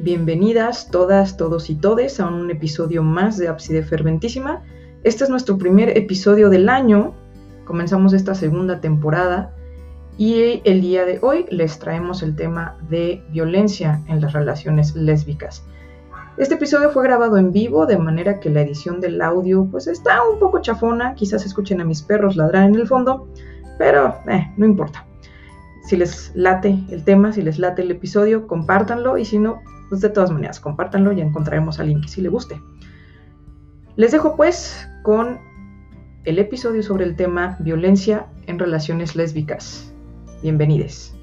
Bienvenidas todas, todos y todes a un episodio más de Ábside Ferventísima. Este es nuestro primer episodio del año. Comenzamos esta segunda temporada y el día de hoy les traemos el tema de violencia en las relaciones lésbicas. Este episodio fue grabado en vivo, de manera que la edición del audio pues está un poco chafona, quizás escuchen a mis perros ladrar en el fondo, pero eh, no importa. Si les late el tema, si les late el episodio, compártanlo y si no, pues de todas maneras, compártanlo y encontraremos a alguien que sí le guste. Les dejo pues con el episodio sobre el tema violencia en relaciones lésbicas. Bienvenidos.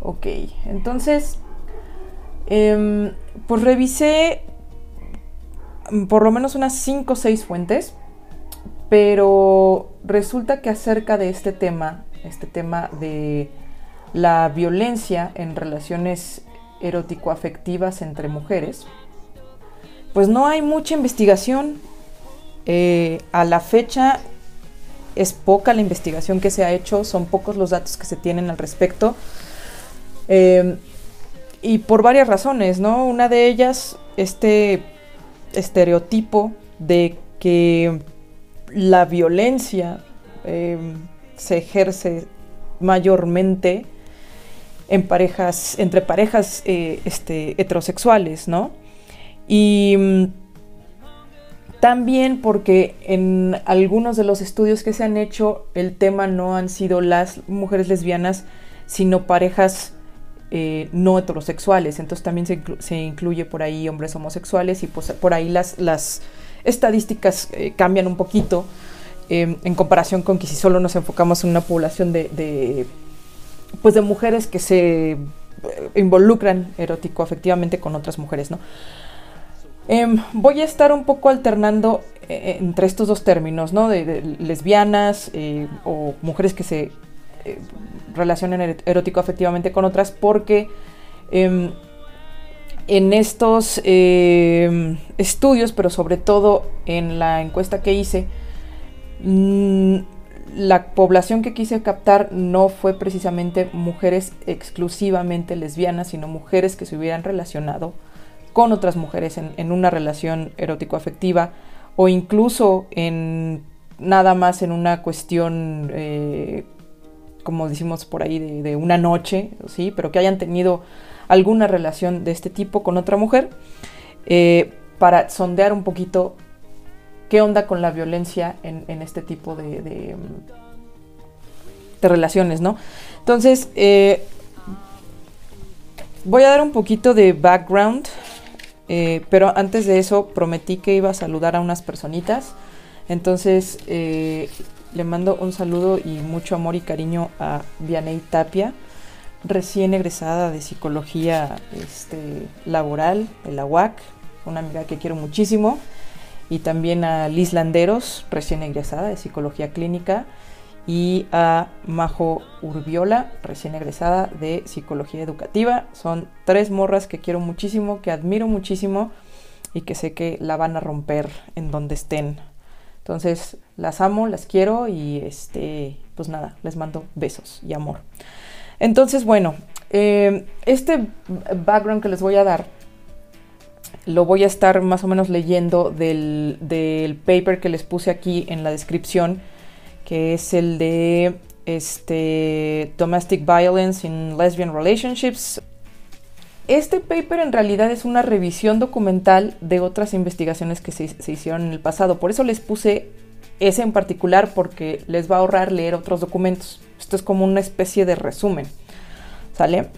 Ok, entonces, em, pues revisé por lo menos unas 5 o 6 fuentes, pero resulta que acerca de este tema este tema de la violencia en relaciones erótico-afectivas entre mujeres, pues no hay mucha investigación. Eh, a la fecha es poca la investigación que se ha hecho, son pocos los datos que se tienen al respecto. Eh, y por varias razones, ¿no? Una de ellas, este estereotipo de que la violencia eh, se ejerce mayormente en parejas, entre parejas eh, este, heterosexuales, ¿no? Y mm, también porque en algunos de los estudios que se han hecho, el tema no han sido las mujeres lesbianas, sino parejas eh, no heterosexuales. Entonces también se, incluye por ahí hombres homosexuales y pues, por ahí las, las estadísticas eh, cambian un poquito. Em, en comparación con que si solo nos enfocamos en una población de, pues de mujeres que se eh, involucran erótico afectivamente con otras mujeres, ¿no? Em, voy a estar un poco alternando eh, entre estos dos términos, ¿no? De, lesbianas eh, o mujeres que se relacionan er-, erótico afectivamente con otras, porque em, en estos estudios, pero sobre todo en la encuesta que hice, la población que quise captar no fue precisamente mujeres exclusivamente lesbianas, sino mujeres que se hubieran relacionado con otras mujeres en, una relación erótico-afectiva o incluso en nada más en una cuestión, eh, como decimos por ahí, de, una noche, ¿sí? pero que hayan tenido alguna relación de este tipo con otra mujer, eh, para sondear un poquito qué onda con la violencia en, este tipo de, de, relaciones, ¿no? Entonces, eh, voy a dar un poquito de background, eh, pero antes de eso prometí que iba a saludar a unas personitas. Entonces, eh, le mando un saludo y mucho amor y cariño a Vianey Tapia, recién egresada de psicología este, laboral, de la UAC, una amiga que quiero muchísimo y también a Liz Landeros, recién egresada de Psicología Clínica, y a Majo Urbiola, recién egresada de Psicología Educativa. Son tres morras que quiero muchísimo, que admiro muchísimo y que sé que la van a romper en donde estén. Entonces, las amo, las quiero y este, pues nada, les mando besos y amor. Entonces, bueno, eh, este background que les voy a dar lo voy a estar más o menos leyendo del, paper que les puse aquí en la descripción, que es el de este, Domestic Violence in Lesbian Relationships. Este paper en realidad es una revisión documental de otras investigaciones que se, se hicieron en el pasado. Por eso les puse ese en particular porque les va a ahorrar leer otros documentos. Esto es como una especie de resumen. ¿Sale?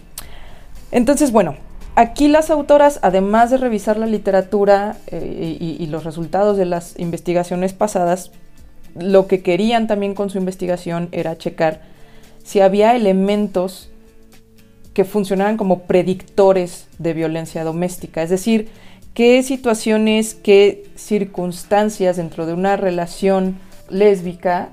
Entonces, bueno, Aquí las autoras, además de revisar la literatura eh, y, los resultados de las investigaciones pasadas, lo que querían también con su investigación era checar si había elementos que funcionaran como predictores de violencia doméstica, es decir, qué situaciones, qué circunstancias dentro de una relación lésbica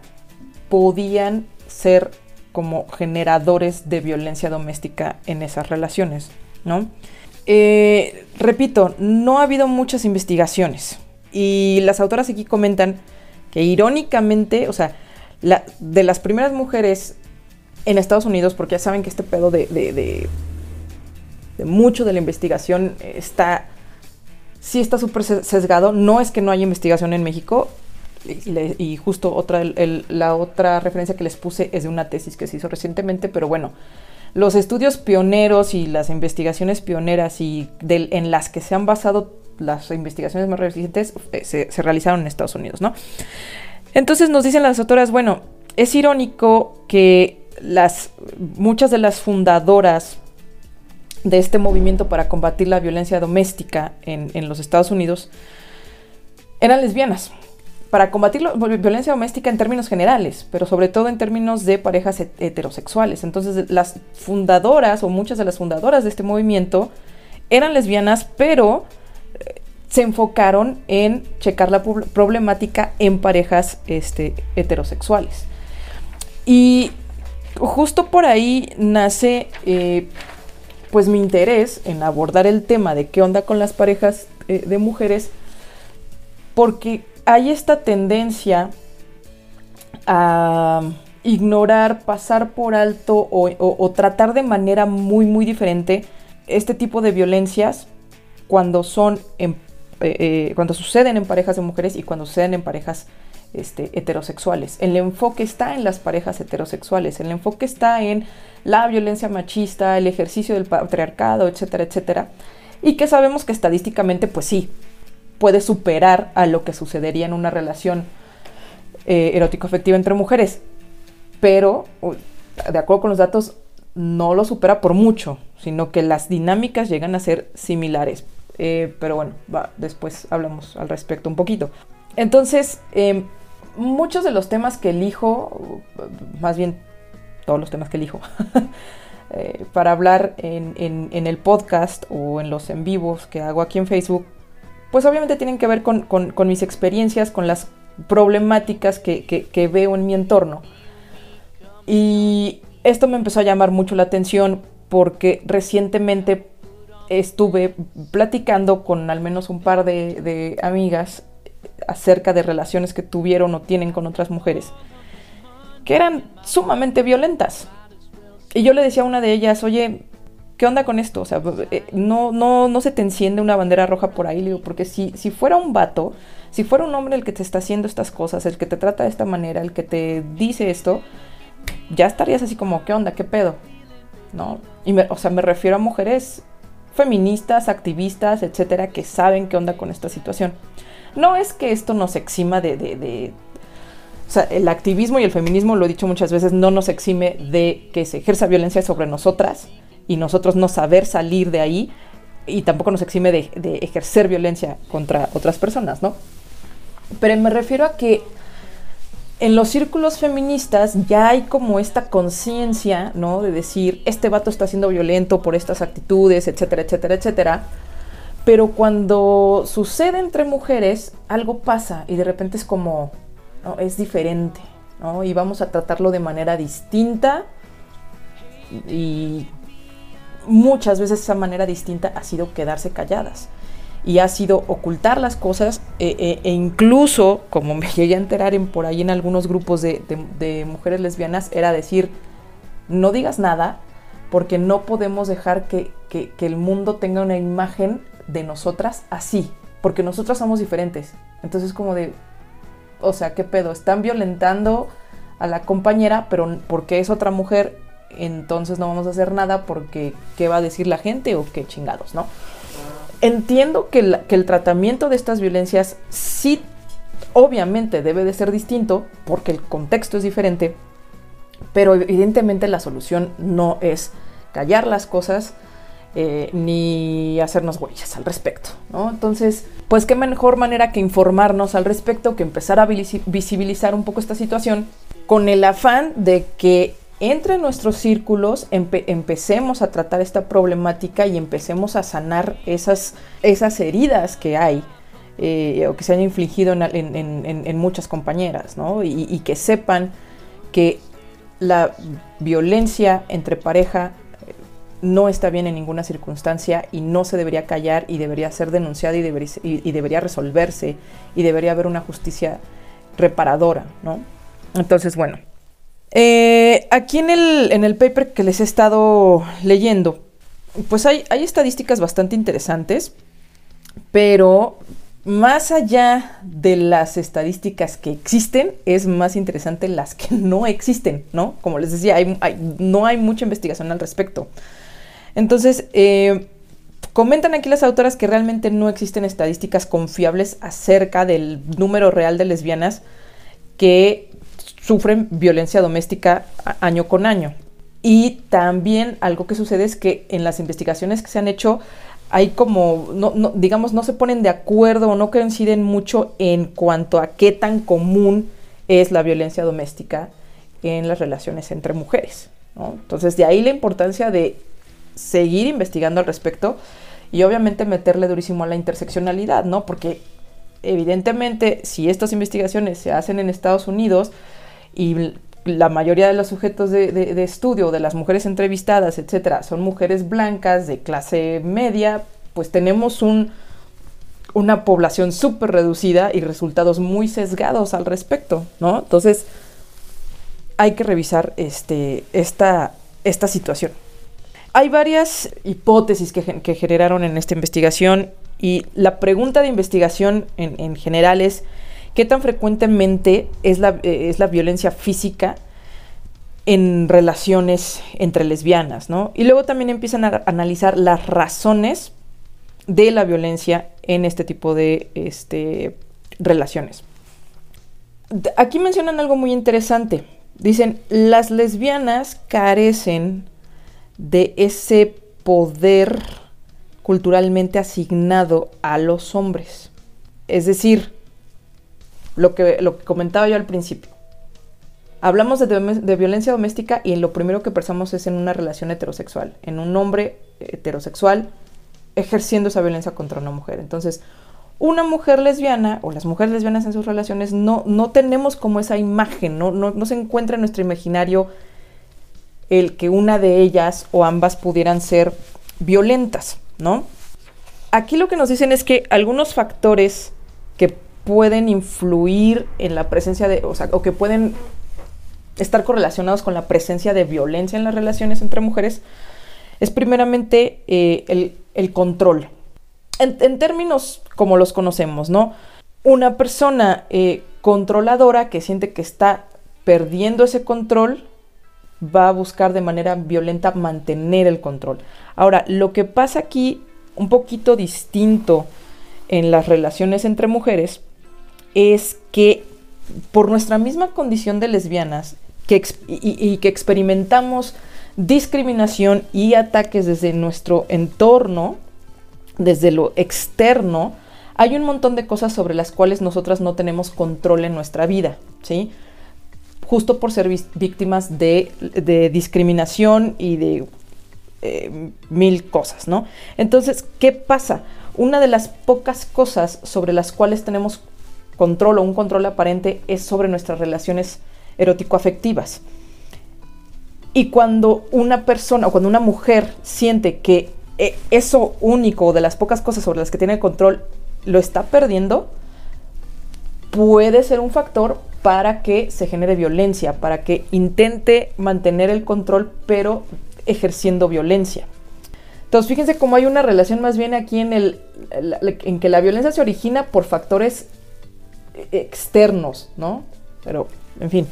podían ser como generadores de violencia doméstica en esas relaciones. ¿no? Eh, repito, no ha habido muchas investigaciones. Y las autoras aquí comentan que irónicamente, o sea, de las primeras mujeres en Estados Unidos, porque ya saben que este pedo de, de, mucho de la investigación está, sí está súper sesgado, no es que no haya investigación en México, y, justo otra, la otra referencia que les puse es de una tesis que se hizo recientemente, pero bueno, los estudios pioneros y las investigaciones pioneras y en las que se han basado las investigaciones más recientes eh, se, realizaron en Estados Unidos, ¿no? Entonces nos dicen las autoras, bueno, es irónico que las, muchas de las fundadoras de este movimiento para combatir la violencia doméstica en los Estados Unidos eran lesbianas para combatir la violencia doméstica en términos generales, pero sobre todo en términos de parejas heterosexuales. Entonces, las fundadoras o muchas de las fundadoras de este movimiento eran lesbianas, pero eh, se enfocaron en checar la problemática en parejas este, heterosexuales. Y justo por ahí nace eh, pues mi interés en abordar el tema de qué onda con las parejas eh, de mujeres, porque hay esta tendencia a ignorar, pasar por alto o, tratar de manera muy, muy diferente este tipo de violencias cuando son eh, eh, cuando suceden en parejas de mujeres y cuando suceden en parejas este, heterosexuales. El enfoque está en las parejas heterosexuales, el enfoque está en la violencia machista, el ejercicio del patriarcado, etcétera, etcétera. Y que sabemos que estadísticamente, pues sí, puede superar a lo que sucedería en una relación eh, erótico-afectiva entre mujeres. Pero, de acuerdo con los datos, no lo supera por mucho, sino que las dinámicas llegan a ser similares. Eh, pero bueno, después hablamos al respecto un poquito. Entonces, em, muchos de los temas que elijo, más bien todos los temas que elijo, eh, para hablar en, en, el podcast o en los en vivos que hago aquí en Facebook, pues obviamente tienen que ver con, mis experiencias, con las problemáticas que, veo en mi entorno. Y esto me empezó a llamar mucho la atención porque recientemente estuve platicando con al menos un par de, de, amigas acerca de relaciones que tuvieron o tienen con otras mujeres que eran sumamente violentas. Y yo le decía a una de ellas, oye, ¿qué onda con esto? O sea, eh, no, no, no se te enciende una bandera roja por ahí, digo, porque si, si fuera un vato, si fuera un hombre el que te está haciendo estas cosas, el que te trata de esta manera, el que te dice esto, ya estarías así como, ¿qué onda? ¿Qué pedo? ¿No? Y me, o sea, me refiero a mujeres feministas, activistas, etcétera, que saben qué onda con esta situación. No es que esto nos exima de, de, de o sea, el activismo y el feminismo, lo he dicho muchas veces, no nos exime de que se ejerza violencia sobre nosotras, y nosotros no saber salir de ahí y tampoco nos exime de, ejercer violencia contra otras personas, ¿no? Pero me refiero a que en los círculos feministas ya hay como esta conciencia, ¿no? De decir, este vato está siendo violento por estas actitudes, etcétera, etcétera, etcétera. Pero cuando sucede entre mujeres, algo pasa y de repente es como, ¿no? Es diferente, ¿no? Y vamos a tratarlo de manera distinta y muchas veces esa manera distinta ha sido quedarse calladas y ha sido ocultar las cosas e, e, e incluso, como me llegué a enterar en, por ahí en algunos grupos de, mujeres lesbianas, era decir, no digas nada porque no podemos dejar que, que, el mundo tenga una imagen de nosotras así, porque nosotras somos diferentes. Entonces como de, o sea, ¿qué pedo? Están violentando a la compañera, pero porque es otra mujer, entonces no vamos a hacer nada porque qué va a decir la gente o qué chingados, ¿no? Entiendo que, el tratamiento de estas violencias sí, obviamente debe de ser distinto porque el contexto es diferente, pero evidentemente la solución no es callar las cosas eh, ni hacernos huellas al respecto, ¿no? Entonces, pues qué mejor manera que informarnos al respecto, que empezar a visibilizar un poco esta situación con el afán de que entre nuestros círculos empecemos a tratar esta problemática y empecemos a sanar esas, esas heridas que hay eh, o que se han infligido en, muchas compañeras, ¿no? Y, que sepan que la violencia entre pareja eh, no está bien en ninguna circunstancia y no se debería callar y debería ser denunciada y debería, y debería resolverse y debería haber una justicia reparadora, ¿no? Entonces, bueno, Eh, aquí en el, en el paper que les he estado leyendo, pues hay, hay estadísticas bastante interesantes, pero más allá de las estadísticas que existen, es más interesante las que no existen, ¿no? Como les decía, no hay mucha investigación al respecto. Entonces, eh, comentan aquí las autoras que realmente no existen estadísticas confiables acerca del número real de lesbianas que sufren violencia doméstica año con año. Y también algo que sucede es que en las investigaciones que se han hecho, hay como, no, digamos, no se ponen de acuerdo o no coinciden mucho en cuanto a qué tan común es la violencia doméstica en las relaciones entre mujeres. Entonces, de ahí la importancia de seguir investigando al respecto y obviamente meterle durísimo a la interseccionalidad, ¿no? Porque evidentemente, si estas investigaciones se hacen en Estados Unidos y la mayoría de los sujetos de, estudio, de las mujeres entrevistadas, etcétera, son mujeres blancas de clase media, pues tenemos un, una población súper reducida y resultados muy sesgados al respecto, ¿no? Entonces, hay que revisar este, esta, esta situación. Hay varias hipótesis que, generaron en esta investigación y la pregunta de investigación en, en general es, ¿Qué tan frecuentemente es la, eh, es la violencia física en relaciones entre lesbianas, ¿no? Y luego también empiezan a analizar las razones de la violencia en este tipo de este, relaciones. Aquí mencionan algo muy interesante. Dicen, las lesbianas carecen de ese poder culturalmente asignado a los hombres. Es decir, lo que, lo que comentaba yo al principio. Hablamos de, violencia doméstica y lo primero que pensamos es en una relación heterosexual, en un hombre heterosexual ejerciendo esa violencia contra una mujer. Entonces, una mujer lesbiana o las mujeres lesbianas en sus relaciones no, no tenemos como esa imagen, no, no, no se encuentra en nuestro imaginario el que una de ellas o ambas pudieran ser violentas, ¿no? Aquí lo que nos dicen es que algunos factores pueden influir en la presencia de, o sea, o que pueden estar correlacionados con la presencia de violencia en las relaciones entre mujeres, es primeramente eh, el, control. En, términos como los conocemos, ¿no? Una persona eh, controladora que siente que está perdiendo ese control va a buscar de manera violenta mantener el control. Ahora, lo que pasa aquí, un poquito distinto en las relaciones entre mujeres, es que por nuestra misma condición de lesbianas que y, que experimentamos discriminación y ataques desde nuestro entorno, desde lo externo, hay un montón de cosas sobre las cuales nosotras no tenemos control en nuestra vida, ¿sí? Justo por ser víctimas de, discriminación y de eh, mil cosas, ¿no? Entonces, ¿qué pasa? Una de las pocas cosas sobre las cuales tenemos control o un control aparente es sobre nuestras relaciones erótico-afectivas. Y cuando una persona o cuando una mujer siente que eh, eso único de las pocas cosas sobre las que tiene control lo está perdiendo, puede ser un factor para que se genere violencia, para que intente mantener el control pero ejerciendo violencia. Entonces fíjense cómo hay una relación más bien aquí en, el, en que la violencia se origina por factores externos, ¿no? Pero, en fin.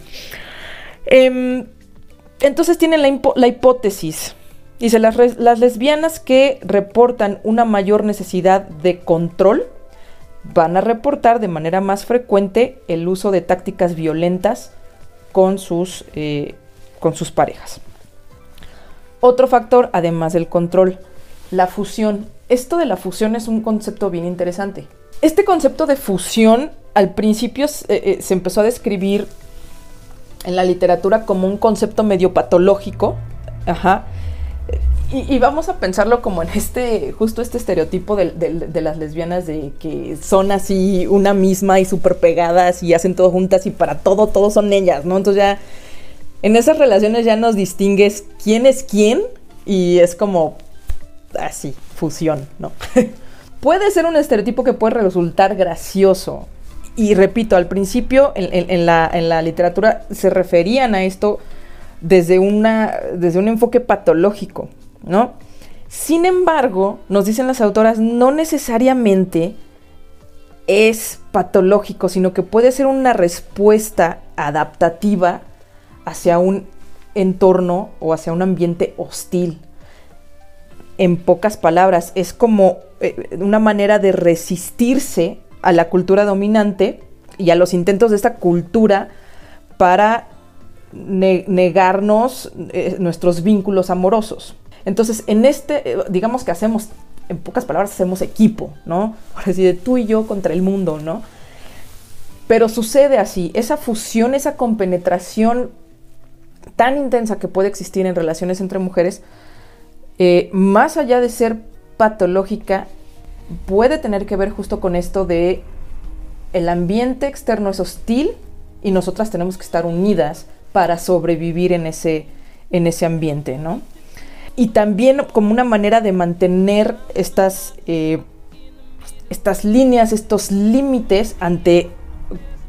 Em, entonces tienen la, hipótesis. Dice, las, las lesbianas que reportan una mayor necesidad de control van a reportar de manera más frecuente el uso de tácticas violentas con sus, eh, con sus parejas. Otro factor, además del control, la fusión. Esto de la fusión es un concepto bien interesante. Este concepto de fusión al principio eh, eh, se empezó a describir en la literatura como un concepto medio patológico, ajá, y, vamos a pensarlo como en este, justo este estereotipo de, las lesbianas de que son así una misma y súper pegadas y hacen todo juntas y para todo, todos son ellas, ¿no? Entonces ya en esas relaciones ya nos distingues quién es quién y es como así, fusión, ¿no? puede ser un estereotipo que puede resultar gracioso, Y repito, al principio en, la, literatura se referían a esto desde, desde un enfoque patológico, ¿no? Sin embargo, nos dicen las autoras, no necesariamente es patológico, sino que puede ser una respuesta adaptativa hacia un entorno o hacia un ambiente hostil. En pocas palabras, es como eh, una manera de resistirse a la cultura dominante y a los intentos de esta cultura para negarnos eh, nuestros vínculos amorosos. Entonces, en este, eh, digamos que hacemos, en pocas palabras, hacemos equipo, ¿no? Por decir, tú y yo contra el mundo, ¿no? Pero sucede así, esa fusión, esa compenetración tan intensa que puede existir en relaciones entre mujeres, eh, más allá de ser patológica, puede tener que ver justo con esto de el ambiente externo es hostil y nosotras tenemos que estar unidas para sobrevivir en ese, en ese ambiente, ¿no? Y también como una manera de mantener estas, eh, estas líneas, estos límites ante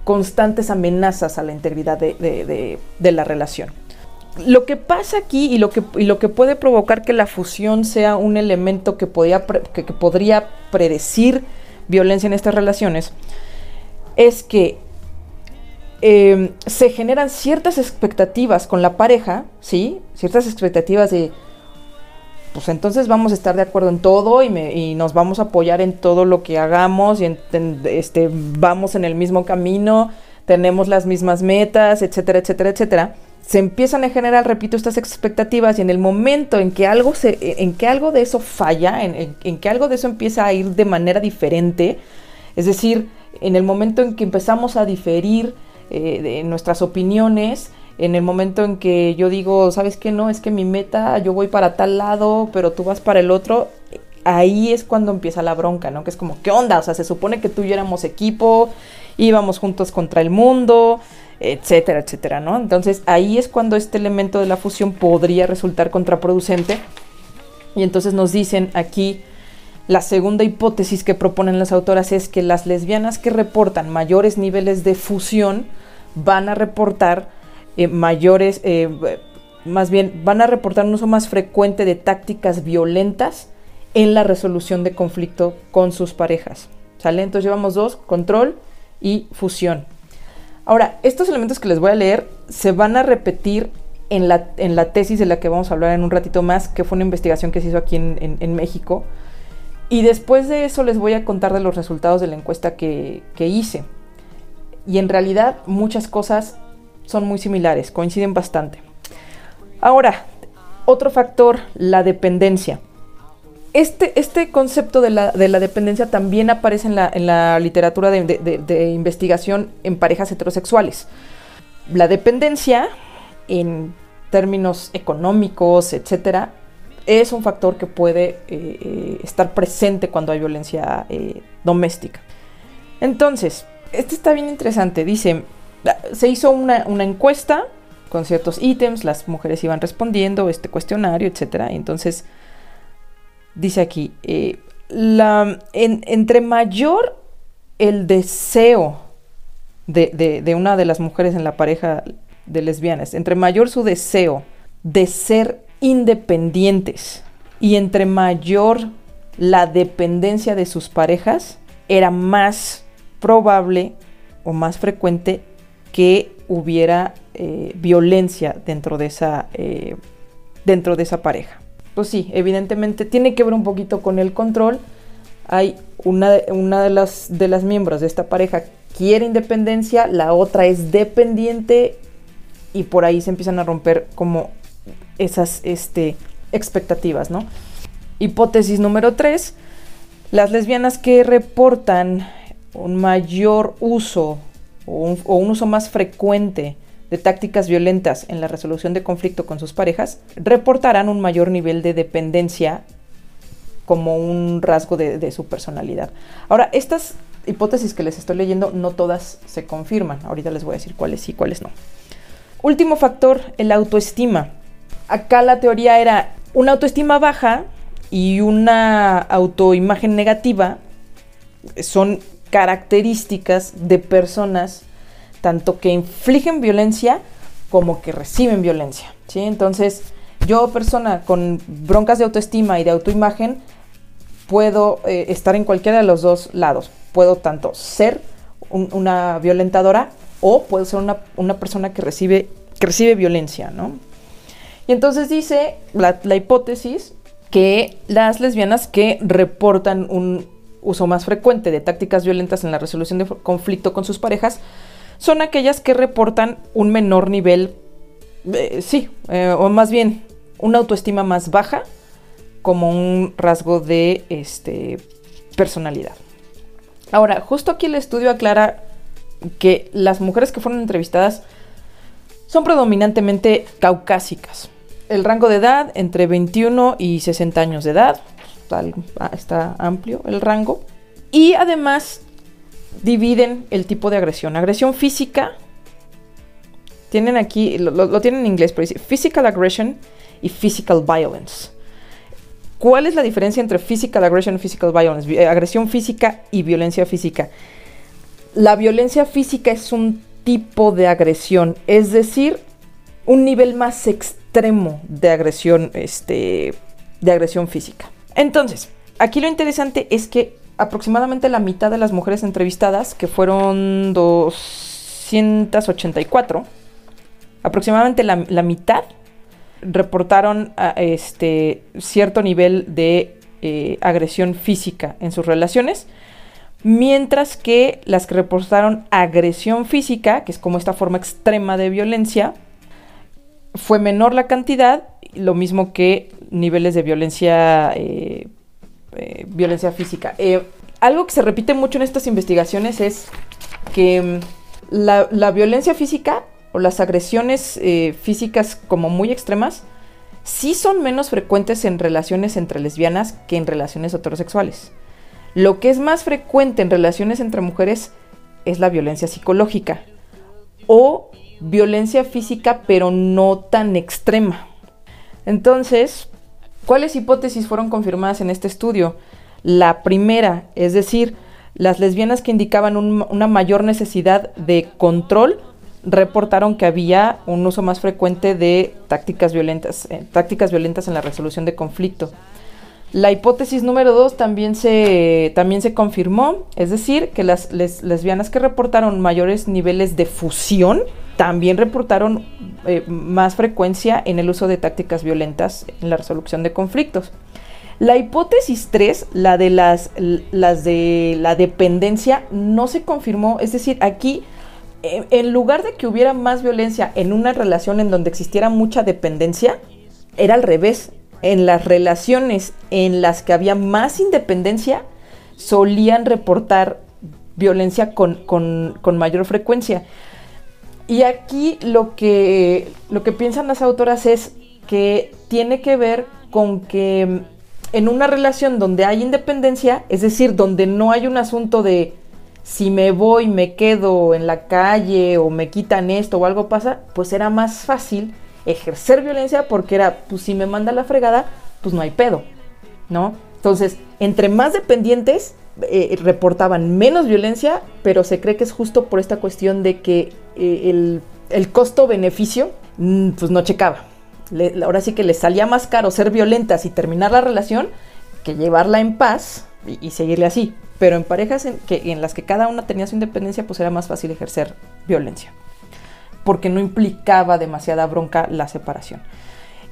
constantes amenazas a la integridad de, la relación. Lo que pasa aquí y lo que, lo que, puede provocar que la fusión sea un elemento que, que podría predecir violencia en estas relaciones es que Em, se generan ciertas expectativas con la pareja, ¿sí? Ciertas expectativas de, pues entonces vamos a estar de acuerdo en todo y, nos vamos a apoyar en todo lo que hagamos y este, vamos en el mismo camino, tenemos las mismas metas, etcétera, etcétera, etcétera. Se empiezan a generar, repito, estas expectativas y en el momento en que algo, se, en que algo de eso falla, en, en que algo de eso empieza a ir de manera diferente, es decir, en el momento en que empezamos a diferir, eh, de nuestras opiniones, en el momento en que yo digo, ¿sabes qué? No, es que mi meta, yo voy para tal lado, pero tú vas para el otro, ahí es cuando empieza la bronca, ¿no? Que es como, ¿qué onda? O sea, se supone que tú y yo éramos equipo, íbamos juntos contra el mundo, etcétera, etcétera, ¿no? Entonces ahí es cuando este elemento de la fusión podría resultar contraproducente. Y entonces nos dicen aquí, la segunda hipótesis que proponen las autoras es que las lesbianas que reportan mayores niveles de fusión van a reportar eh, mayores, eh, más bien, van a reportar un uso más frecuente de tácticas violentas en la resolución de conflicto con sus parejas. ¿Sale? Entonces llevamos dos, control y fusión. Ahora, estos elementos que les voy a leer se van a repetir en la, en la tesis de la que vamos a hablar en un ratito más, que fue una investigación que se hizo aquí en México y después de eso les voy a contar de los resultados de la encuesta que, hice. Y en realidad muchas cosas son muy similares, coinciden bastante. Ahora, otro factor, la dependencia. Este, este concepto de la, dependencia también aparece en la, literatura de, de, investigación en parejas heterosexuales. La dependencia, en términos económicos, etcétera, es un factor que puede eh, eh, estar presente cuando hay violencia eh, doméstica. Entonces, este está bien interesante. Dice, se hizo una, encuesta con ciertos ítems, las mujeres iban respondiendo este cuestionario, etc. entonces, dice aquí, la, entre mayor el deseo de, de una de las mujeres en la pareja de lesbianas, entre mayor su deseo de ser independientes y entre mayor la dependencia de sus parejas, era más probable o más frecuente que hubiera eh, violencia dentro de, esa, eh, dentro de esa pareja. Pues sí, evidentemente tiene que ver un poquito con el control. Hay una, una de, las, de las miembros de esta pareja quiere independencia, la otra es dependiente y por ahí se empiezan a romper como esas este, expectativas, ¿no? Hipótesis número 3. Las lesbianas que reportan un mayor uso o un, uso más frecuente de tácticas violentas en la resolución de conflicto con sus parejas, reportarán un mayor nivel de dependencia como un rasgo de, su personalidad. Ahora, estas hipótesis que les estoy leyendo no todas se confirman. Ahorita les voy a decir cuáles sí, cuáles no. Último factor, el autoestima. Acá la teoría era una autoestima baja y una autoimagen negativa son características de personas tanto que infligen violencia como que reciben violencia. ¿sí? Entonces, yo persona con broncas de autoestima y de autoimagen, puedo eh, estar en cualquiera de los dos lados. Puedo tanto ser una violentadora o puedo ser una, persona que recibe, que recibe violencia, ¿no? Y entonces dice la hipótesis que las lesbianas que reportan un uso más frecuente de tácticas violentas en la resolución de conflicto con sus parejas son aquellas que reportan un menor nivel, eh, sí, eh, o más bien una autoestima más baja como un rasgo de este, personalidad. Ahora, justo aquí el estudio aclara que las mujeres que fueron entrevistadas son predominantemente caucásicas. El rango de edad entre 21 y 60 años de edad, ah, está, amplio el rango. Y además dividen el tipo de agresión. Agresión física, tienen aquí, lo, tienen en inglés, pero dice physical aggression y physical violence. ¿Cuál es la diferencia entre physical aggression y physical violence? Eh, agresión física y violencia física. La violencia física es un tipo de agresión, es decir, un nivel más extremo de agresión, este, de agresión física. Entonces, aquí lo interesante es que aproximadamente la mitad de las mujeres entrevistadas, que fueron 284, aproximadamente la, mitad reportaron este, cierto nivel de eh, agresión física en sus relaciones, mientras que las que reportaron agresión física, que es como esta forma extrema de violencia, fue menor la cantidad, lo mismo que niveles de violencia eh, eh, violencia física. Eh, algo que se repite mucho en estas investigaciones es que mm, la, violencia física o las agresiones eh, físicas como muy extremas sí son menos frecuentes en relaciones entre lesbianas que en relaciones heterosexuales. Lo que es más frecuente en relaciones entre mujeres es la violencia psicológica o violencia física pero no tan extrema. Entonces, ¿Cuáles hipótesis fueron confirmadas en este estudio? La primera, es decir, las lesbianas que indicaban una mayor necesidad de control reportaron que había un uso más frecuente de tácticas violentas, eh, tácticas violentas en la resolución de conflicto. La hipótesis número dos también se, también se confirmó, es decir, que las lesbianas que reportaron mayores niveles de fusión también reportaron eh, más frecuencia en el uso de tácticas violentas en la resolución de conflictos. La hipótesis 3, la de las, las de la dependencia, no se confirmó, es decir, aquí eh, en lugar de que hubiera más violencia en una relación en donde existiera mucha dependencia, era al revés. En las relaciones en las que había más independencia, solían reportar violencia con, con mayor frecuencia. Y aquí lo que, lo que piensan las autoras es que tiene que ver con que en una relación donde hay independencia, es decir, donde no hay un asunto de si me voy, me quedo en la calle o me quitan esto o algo pasa, pues era más fácil ejercer violencia porque era, pues si me manda la fregada, pues no hay pedo, ¿no? Entonces, entre más dependientes, eh, reportaban menos violencia, pero se cree que es justo por esta cuestión de que eh, el, costo-beneficio mm, pues no checaba. ahora sí que les salía más caro ser violentas y terminar la relación que llevarla en paz y, seguirle así. Pero en parejas en, que, en las que cada una tenía su independencia, pues era más fácil ejercer violencia. Porque no implicaba demasiada bronca la separación.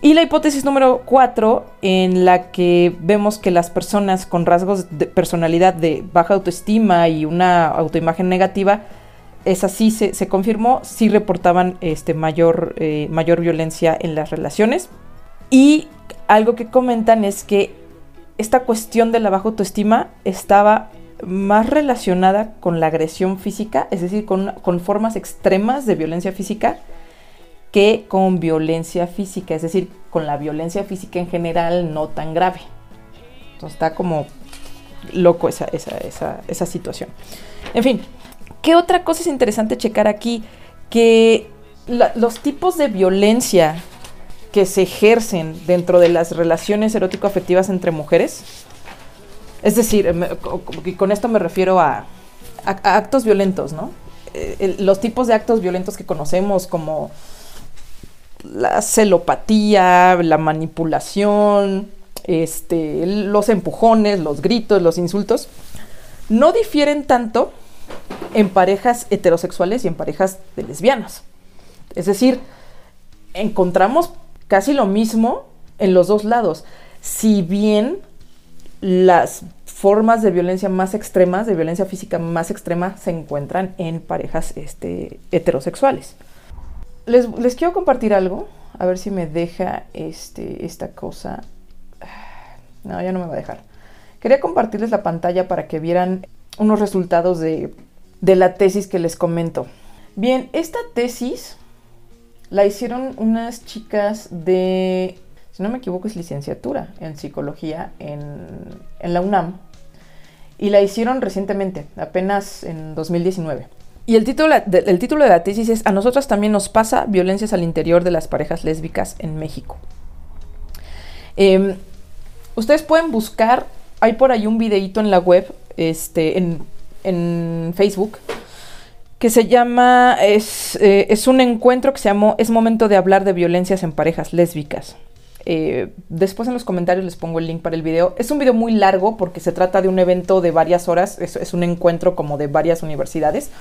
Y la hipótesis número cuatro, en la que vemos que las personas con rasgos de personalidad de baja autoestima y una autoimagen negativa, es así, se, se confirmó, sí reportaban este, mayor, eh, mayor violencia en las relaciones. Y algo que comentan es que esta cuestión de la baja autoestima estaba más relacionada con la agresión física, es decir, con, con formas extremas de violencia física, que con violencia física, es decir, con la violencia física en general no tan grave. Entonces está como loco esa, esa, situación. En fin, ¿qué otra cosa es interesante checar aquí? Que los tipos de violencia que se ejercen dentro de las relaciones erótico-afectivas entre mujeres, es decir, y con esto me refiero a actos violentos, ¿no? Eh, los tipos de actos violentos que conocemos como la celopatía, la manipulación, este, los empujones, los gritos, los insultos, no difieren tanto en parejas heterosexuales y en parejas de lesbianas. Es decir, encontramos casi lo mismo en los dos lados. Si bien las formas de violencia más extremas, de violencia física más extrema, se encuentran en parejas este, heterosexuales. Les, quiero compartir algo, a ver si me deja este, esta cosa. No, ya no me va a dejar. Quería compartirles la pantalla para que vieran unos resultados de, de la tesis que les comento. Bien, esta tesis la hicieron unas chicas de si no me equivoco, es licenciatura en psicología en, la UNAM. Y la hicieron recientemente, apenas en 2019. Y el título, el título de la tesis es A nosotras también nos pasa violencias al interior de las parejas lésbicas en México. Em, ustedes pueden buscar, hay por ahí un videíto en la web, este, en, Facebook, que se llama, es, eh, es un encuentro que se llamó Es momento de hablar de violencias en parejas lésbicas. Eh, después en los comentarios les pongo el link para el video. Es un video muy largo porque se trata de un evento de varias horas, es, un encuentro como de varias universidades.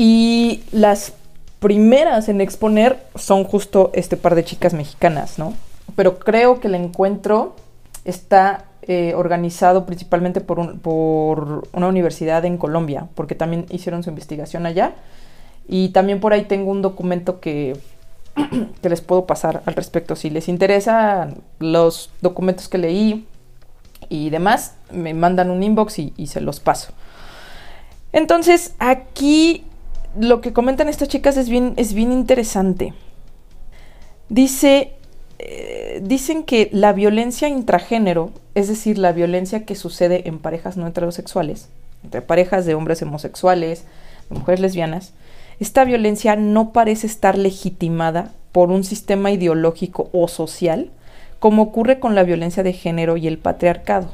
Y las primeras en exponer son justo este par de chicas mexicanas, ¿no? Pero creo que el encuentro está eh, organizado principalmente por, una universidad en Colombia, porque también hicieron su investigación allá. Y también por ahí tengo un documento que que les puedo pasar al respecto. Si les interesa los documentos que leí y demás, me mandan un inbox y, se los paso. Entonces, aquí lo que comentan estas chicas es bien, es bien interesante. Dice, eh, dicen que la violencia intragénero, es decir, la violencia que sucede en parejas no heterosexuales, entre parejas de hombres homosexuales, de mujeres lesbianas, esta violencia no parece estar legitimada por un sistema ideológico o social, como ocurre con la violencia de género y el patriarcado.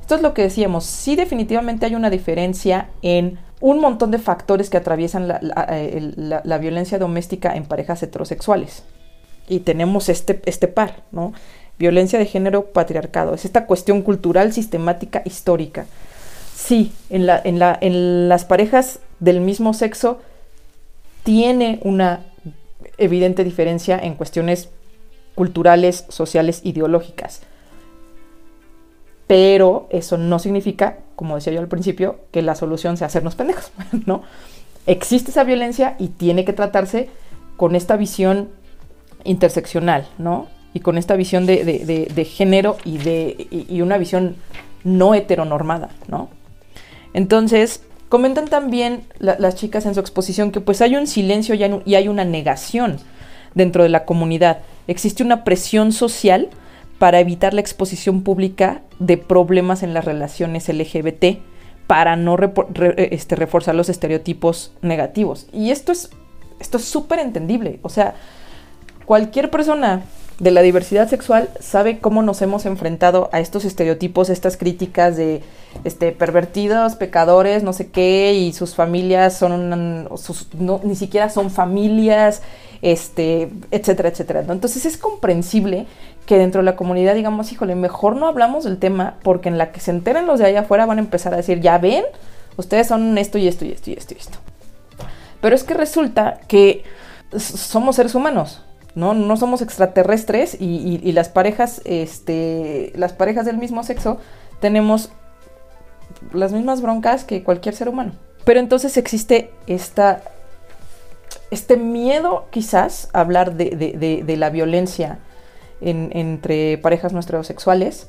Esto es lo que decíamos, sí definitivamente hay una diferencia en un montón de factores que atraviesan la, violencia doméstica en parejas heterosexuales. Y tenemos este, este par, ¿no? Violencia de género, patriarcado. Es esta cuestión cultural, sistemática, histórica. Sí, en, la, en, la, en las parejas del mismo sexo tiene una evidente diferencia en cuestiones culturales, sociales, ideológicas. Pero eso no significa, como decía yo al principio, que la solución sea hacernos pendejos, ¿no? Existe esa violencia y tiene que tratarse con esta visión interseccional, ¿no? Y con esta visión de, género y de y una visión no heteronormada, ¿no? Entonces, Comentan también las chicas en su exposición que pues hay un silencio y hay una negación dentro de la comunidad. Existe una presión social para evitar la exposición pública de problemas en las relaciones LGBT para no este, reforzar los estereotipos negativos. Y esto es esto es súper entendible. O sea, cualquier persona de la diversidad sexual sabe cómo nos hemos enfrentado a estos estereotipos, estas críticas de este, pervertidos, pecadores, no sé qué, y sus familias son, ni siquiera son familias, este, etcétera, etcétera. Entonces es comprensible que dentro de la comunidad digamos, híjole, mejor no hablamos del tema porque en la que se enteren los de allá afuera van a empezar a decir, ya ven, ustedes son esto y esto y esto y esto y esto. Pero es que resulta que somos seres humanos, ¿no? No somos extraterrestres y, las parejas, este, las parejas del mismo sexo tenemos las mismas broncas que cualquier ser humano. Pero entonces existe esta, este miedo quizás a hablar de, la violencia entre parejas no heterosexuales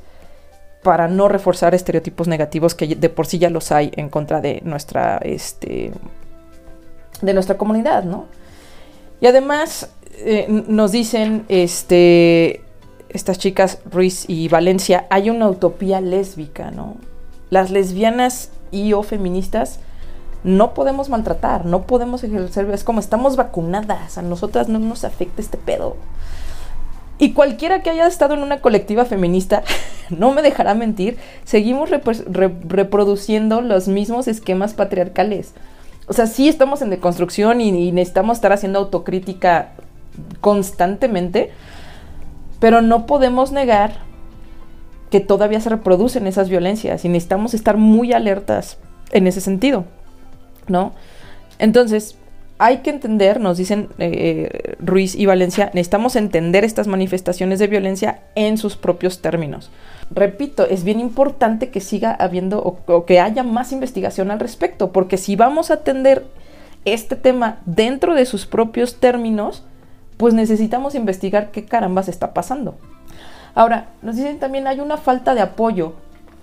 para no reforzar estereotipos negativos que de por sí ya los hay en contra de nuestra, este, de nuestra comunidad, ¿no? Y además eh, nos dicen este, estas chicas Ruiz y Valencia, hay una utopía lésbica, ¿no? Las lesbianas y o feministas no podemos maltratar, no podemos ejercer, es como estamos vacunadas, a nosotras no nos afecta este pedo. Y cualquiera que haya estado en una colectiva feminista, no me dejará mentir, seguimos reproduciendo los mismos esquemas patriarcales. O sea, sí estamos en deconstrucción y, necesitamos estar haciendo autocrítica constantemente, pero no podemos negar que todavía se reproducen esas violencias y necesitamos estar muy alertas en ese sentido, ¿no? Entonces, hay que entender, nos dicen eh, Ruiz y Valencia, necesitamos entender estas manifestaciones de violencia en sus propios términos. Repito, es bien importante que siga habiendo o, que haya más investigación al respecto, porque si vamos a atender este tema dentro de sus propios términos, pues necesitamos investigar qué carambas está pasando. Ahora, nos dicen también hay una falta de apoyo,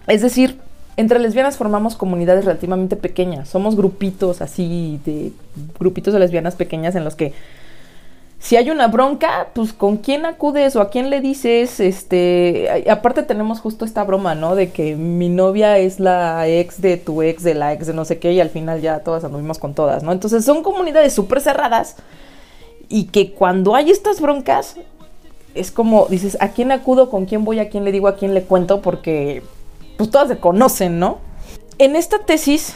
es decir, entre lesbianas formamos comunidades relativamente pequeñas. Somos grupitos así de grupitos de lesbianas pequeñas en los que si hay una bronca, pues con quién acudes o a quién le dices, este, aparte tenemos justo esta broma, ¿no? De que mi novia es la ex de tu ex, de la ex de no sé qué, y al final ya todas anduvimos con todas, ¿no? Entonces son comunidades súper cerradas y que cuando hay estas broncas, es como dices, ¿a quién acudo? ¿Con quién voy? ¿A quién le digo? ¿A quién le cuento? Porque pues todas se conocen, ¿no? En esta tesis,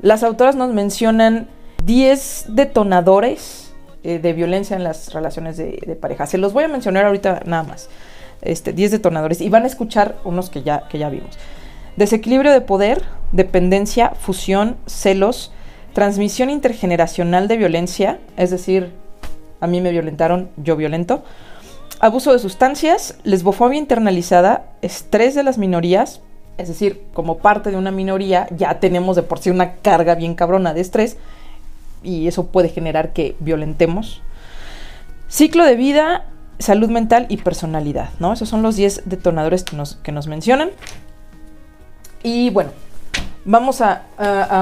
las autoras nos mencionan 10 detonadores eh, de violencia en las relaciones de, pareja. Se los voy a mencionar ahorita nada más. Este, 10 detonadores. Y van a escuchar unos que ya, que ya vimos. Desequilibrio de poder, dependencia, fusión, celos, transmisión intergeneracional de violencia, es decir, a mí me violentaron, yo violento, abuso de sustancias, lesbofobia internalizada, estrés de las minorías, es decir, como parte de una minoría ya tenemos de por sí una carga bien cabrona de estrés y eso puede generar que violentemos. Ciclo de vida, salud mental y personalidad, ¿no? Esos son los 10 detonadores que nos, que nos mencionan. Y bueno, Vamos a,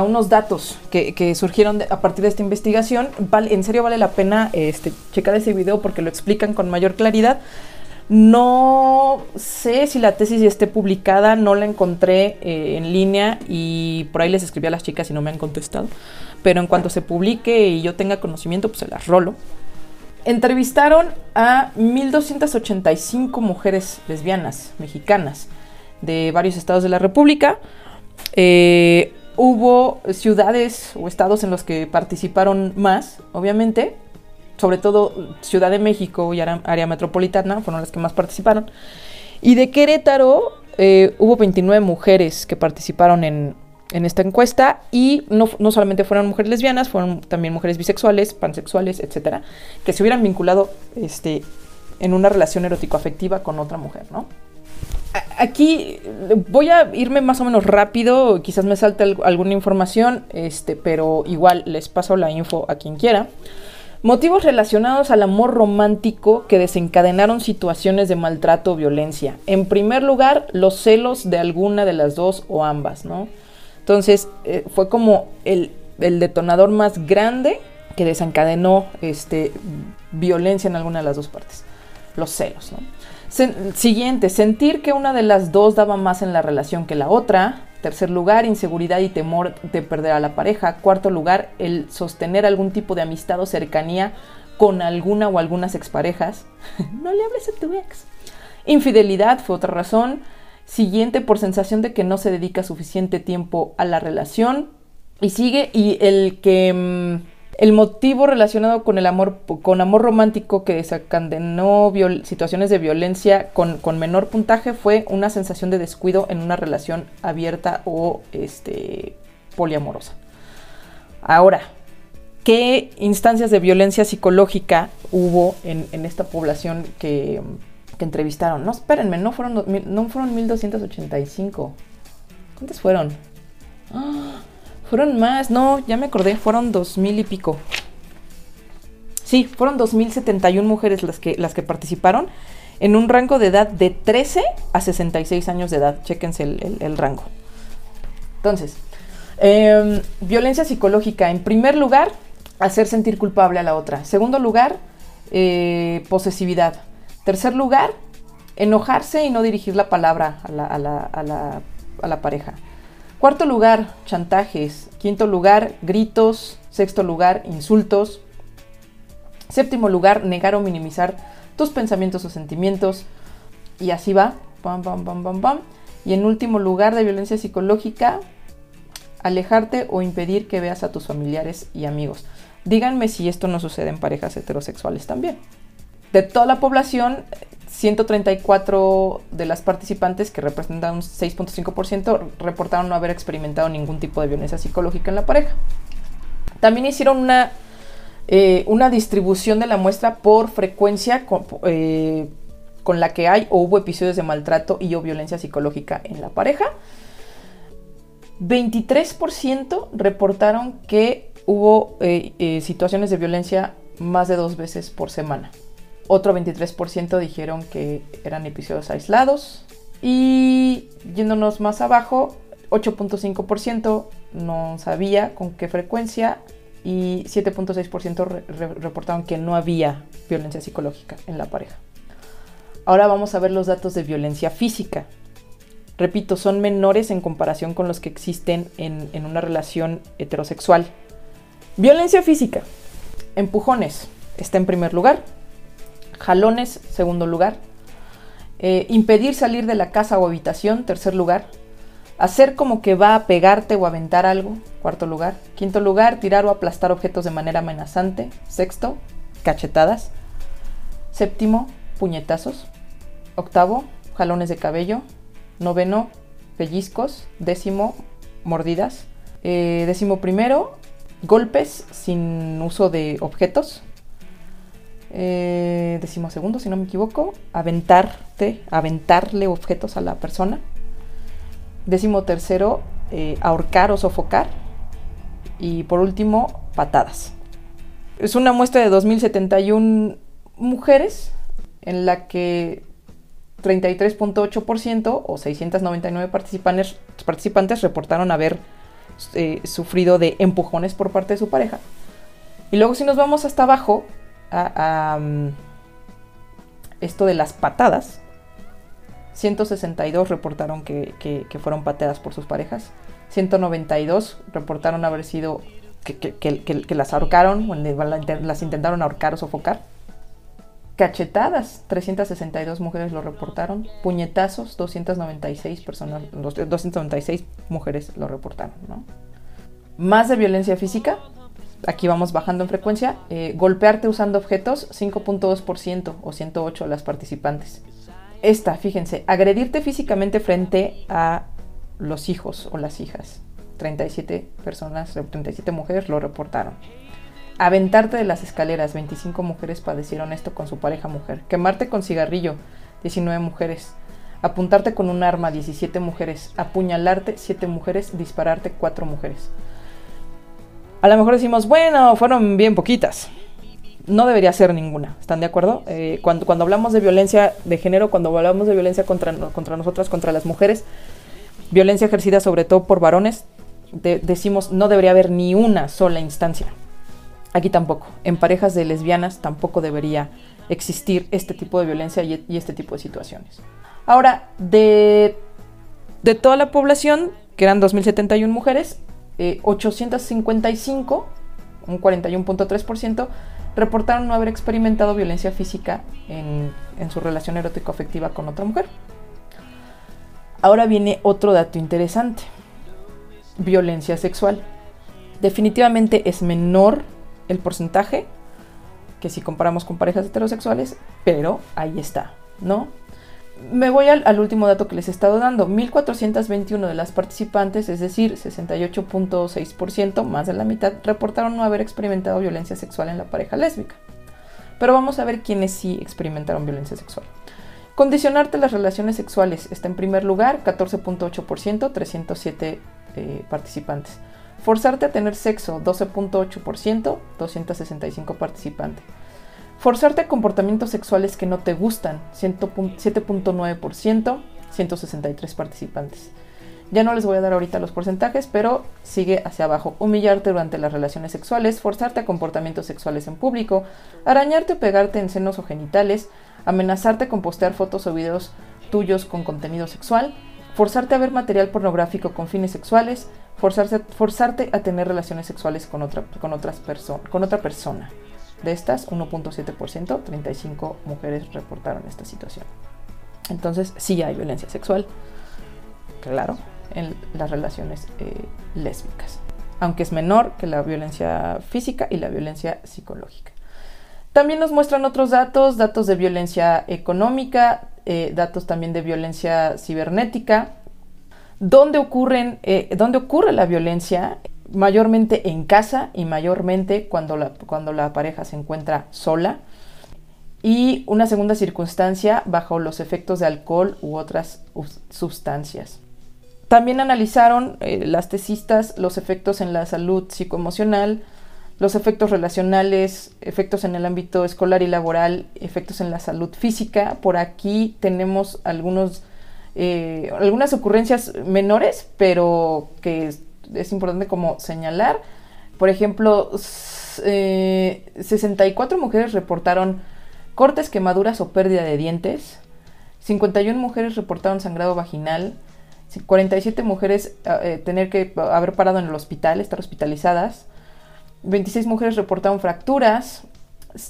unos datos que, surgieron a partir de esta investigación. en serio vale la pena este, checar ese video porque lo explican con mayor claridad. No sé si la tesis esté publicada, no la encontré eh, en línea y por ahí les escribí a las chicas y no me han contestado. Pero en cuanto se publique y yo tenga conocimiento, pues se las rolo. Entrevistaron a 1.285 mujeres lesbianas mexicanas de varios estados de la República. Eh, hubo ciudades o estados en los que participaron más, obviamente, sobre todo Ciudad de México y área, metropolitana fueron las que más participaron. Y de Querétaro eh, hubo 29 mujeres que participaron en, esta encuesta y no, no, solamente fueron mujeres lesbianas, fueron también mujeres bisexuales, pansexuales, etcétera, que se hubieran vinculado este, en una relación erótico-afectiva con otra mujer, ¿no? Aquí voy a irme más o menos rápido, quizás me salte alguna información, este, pero igual les paso la info a quien quiera. Motivos relacionados al amor romántico que desencadenaron situaciones de maltrato o violencia. En primer lugar, los celos de alguna de las dos o ambas, ¿no? Entonces, eh, fue como el, el, detonador más grande que desencadenó este, violencia en alguna de las dos partes. Los celos, ¿no? Siguiente, sentir que una de las dos daba más en la relación que la otra. Tercer lugar, inseguridad y temor de perder a la pareja. Cuarto lugar, el sostener algún tipo de amistad o cercanía con alguna o algunas exparejas. no le hables a tu ex. Infidelidad fue otra razón. Siguiente, por sensación de que no se dedica suficiente tiempo a la relación. Y sigue, y el que... Mm, el motivo relacionado con el amor, con amor romántico que desencadenó situaciones de violencia con, menor puntaje fue una sensación de descuido en una relación abierta o este, poliamorosa. Ahora, ¿qué instancias de violencia psicológica hubo en, esta población que, entrevistaron? No, espérenme, no fueron, no fueron 1285. ¿Cuántas fueron? ¡Ah! Fueron más, no, ya me acordé, fueron dos mil y pico. Sí, fueron 2071 mujeres las que, las que participaron en un rango de edad de 13 a 66 años de edad. Chéquense el, rango. Entonces, em, violencia psicológica. En primer lugar, hacer sentir culpable a la otra. Segundo lugar, eh, posesividad. Tercer lugar, enojarse y no dirigir la palabra a la, a la, a la, a la pareja. Cuarto lugar, chantajes. Quinto lugar, gritos. Sexto lugar, insultos. Séptimo lugar, negar o minimizar tus pensamientos o sentimientos. Y así va. Pam, pam, pam, pam, pam. Y en último lugar de violencia psicológica, alejarte o impedir que veas a tus familiares y amigos. Díganme si esto no sucede en parejas heterosexuales también. De toda la población, 134 de las participantes, que representan un 6.5%, reportaron no haber experimentado ningún tipo de violencia psicológica en la pareja. También hicieron una, eh, una distribución de la muestra por frecuencia con, eh, con la que hay o hubo episodios de maltrato y o violencia psicológica en la pareja. 23% reportaron que hubo eh, situaciones de violencia más de dos veces por semana. Otro 23% dijeron que eran episodios aislados. Y yéndonos más abajo, 8.5% no sabía con qué frecuencia y 7.6% reportaron que no había violencia psicológica en la pareja. Ahora vamos a ver los datos de violencia física. Repito, son menores en comparación con los que existen en, una relación heterosexual. Violencia física. Empujones está en primer lugar. Jalones, segundo lugar. Eh, impedir salir de la casa o habitación, tercer lugar. Hacer como que va a pegarte o aventar algo, cuarto lugar. Quinto lugar, tirar o aplastar objetos de manera amenazante. Sexto, cachetadas. Séptimo, puñetazos. Octavo, jalones de cabello. Noveno, pellizcos. Décimo, mordidas. Eh, décimo primero, golpes sin uso de objetos. Eh, décimo segundo, si no me equivoco, aventarte, aventarle objetos a la persona. Décimo tercero, eh, ahorcar o sofocar. Y por último, patadas. Es una muestra de 2071 mujeres en la que 33.8% o 699 participantes, participantes reportaron haber eh, sufrido de empujones por parte de su pareja. Y luego si nos vamos hasta abajo mm, esto de las patadas, 162 reportaron que, fueron pateadas por sus parejas, 192 reportaron haber sido que, que las ahorcaron o las intentaron ahorcar o sofocar. Cachetadas, 362 mujeres lo reportaron. Puñetazos, 296 personas, 296 mujeres lo reportaron, Más de violencia física, aquí vamos bajando en frecuencia. Eh, golpearte usando objetos, 5.2% o 108 las participantes. Esta, fíjense, agredirte físicamente frente a los hijos o las hijas. 37 personas, 37 mujeres lo reportaron. Aventarte de las escaleras, 25 mujeres padecieron esto con su pareja mujer. Quemarte con cigarrillo, 19 mujeres. Apuntarte con un arma, 17 mujeres. Apuñalarte, 7 mujeres. Dispararte, 4 mujeres. A lo mejor decimos, bueno, fueron bien poquitas. No debería ser ninguna, ¿están de acuerdo? Eh, cuando, cuando hablamos de violencia de género, cuando hablamos de violencia contra, contra nosotras, contra las mujeres, violencia ejercida sobre todo por varones, decimos no debería haber ni una sola instancia. Aquí tampoco. En parejas de lesbianas tampoco debería existir este tipo de violencia y, este tipo de situaciones. Ahora, de, de, toda la población, que eran 2.071 mujeres, 855, eh, un 41.3%, reportaron no haber experimentado violencia física en, en su relación erótico-afectiva con otra mujer. Ahora viene otro dato interesante. Violencia sexual. Definitivamente es menor el porcentaje que si comparamos con parejas heterosexuales, pero ahí está, ¿no? Me voy al, último dato que les he estado dando. 1.421 de las participantes, es decir, 68.6%, más de la mitad, reportaron no haber experimentado violencia sexual en la pareja lésbica. Pero vamos a ver quiénes sí experimentaron violencia sexual. Condicionarte las relaciones sexuales está en primer lugar, 14.8%, 307 eh, participantes. Forzarte a tener sexo, 12.8%, 265 participantes. Forzarte a comportamientos sexuales que no te gustan, 7.9%, 163 participantes. Ya no les voy a dar ahorita los porcentajes, pero sigue hacia abajo. Humillarte durante las relaciones sexuales, forzarte a comportamientos sexuales en público, arañarte o pegarte en senos o genitales, amenazarte con postear fotos o videos tuyos con contenido sexual, forzarte a ver material pornográfico con fines sexuales, forzarte a tener relaciones sexuales con otra, con otras con otra persona. De estas, 1.7%, 35 mujeres reportaron esta situación. Entonces, sí hay violencia sexual, claro, en las relaciones eh, lésbicas, aunque es menor que la violencia física y la violencia psicológica. También nos muestran otros datos, datos de violencia económica, eh, datos también de violencia cibernética, ¿Dónde, ocurren, eh, ¿Dónde ocurre la violencia? Mayormente en casa y mayormente cuando la, cuando la pareja se encuentra sola. Y una segunda circunstancia bajo los efectos de alcohol u otras sustancias. También analizaron eh, las tesistas los efectos en la salud psicoemocional, los efectos relacionales, efectos en el ámbito escolar y laboral, efectos en la salud física. Por aquí tenemos algunos eh, algunas ocurrencias menores, pero que es, importante como señalar. Por ejemplo, 64 eh, mujeres reportaron cortes, quemaduras o pérdida de dientes. 51 mujeres reportaron sangrado vaginal. 47 mujeres eh, tener que haber parado en el hospital, estar hospitalizadas. 26 mujeres reportaron fracturas,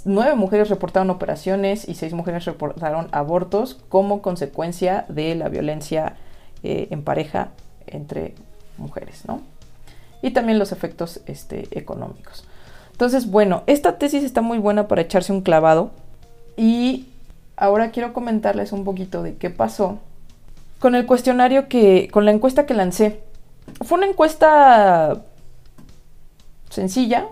nueve mujeres reportaron operaciones y seis mujeres reportaron abortos como consecuencia de la violencia eh, en pareja entre mujeres, ¿no? Y también los efectos este, económicos. Entonces, bueno, esta tesis está muy buena para echarse un clavado y ahora quiero comentarles un poquito de qué pasó con el cuestionario que, con la encuesta que lancé. Fue una encuesta sencilla,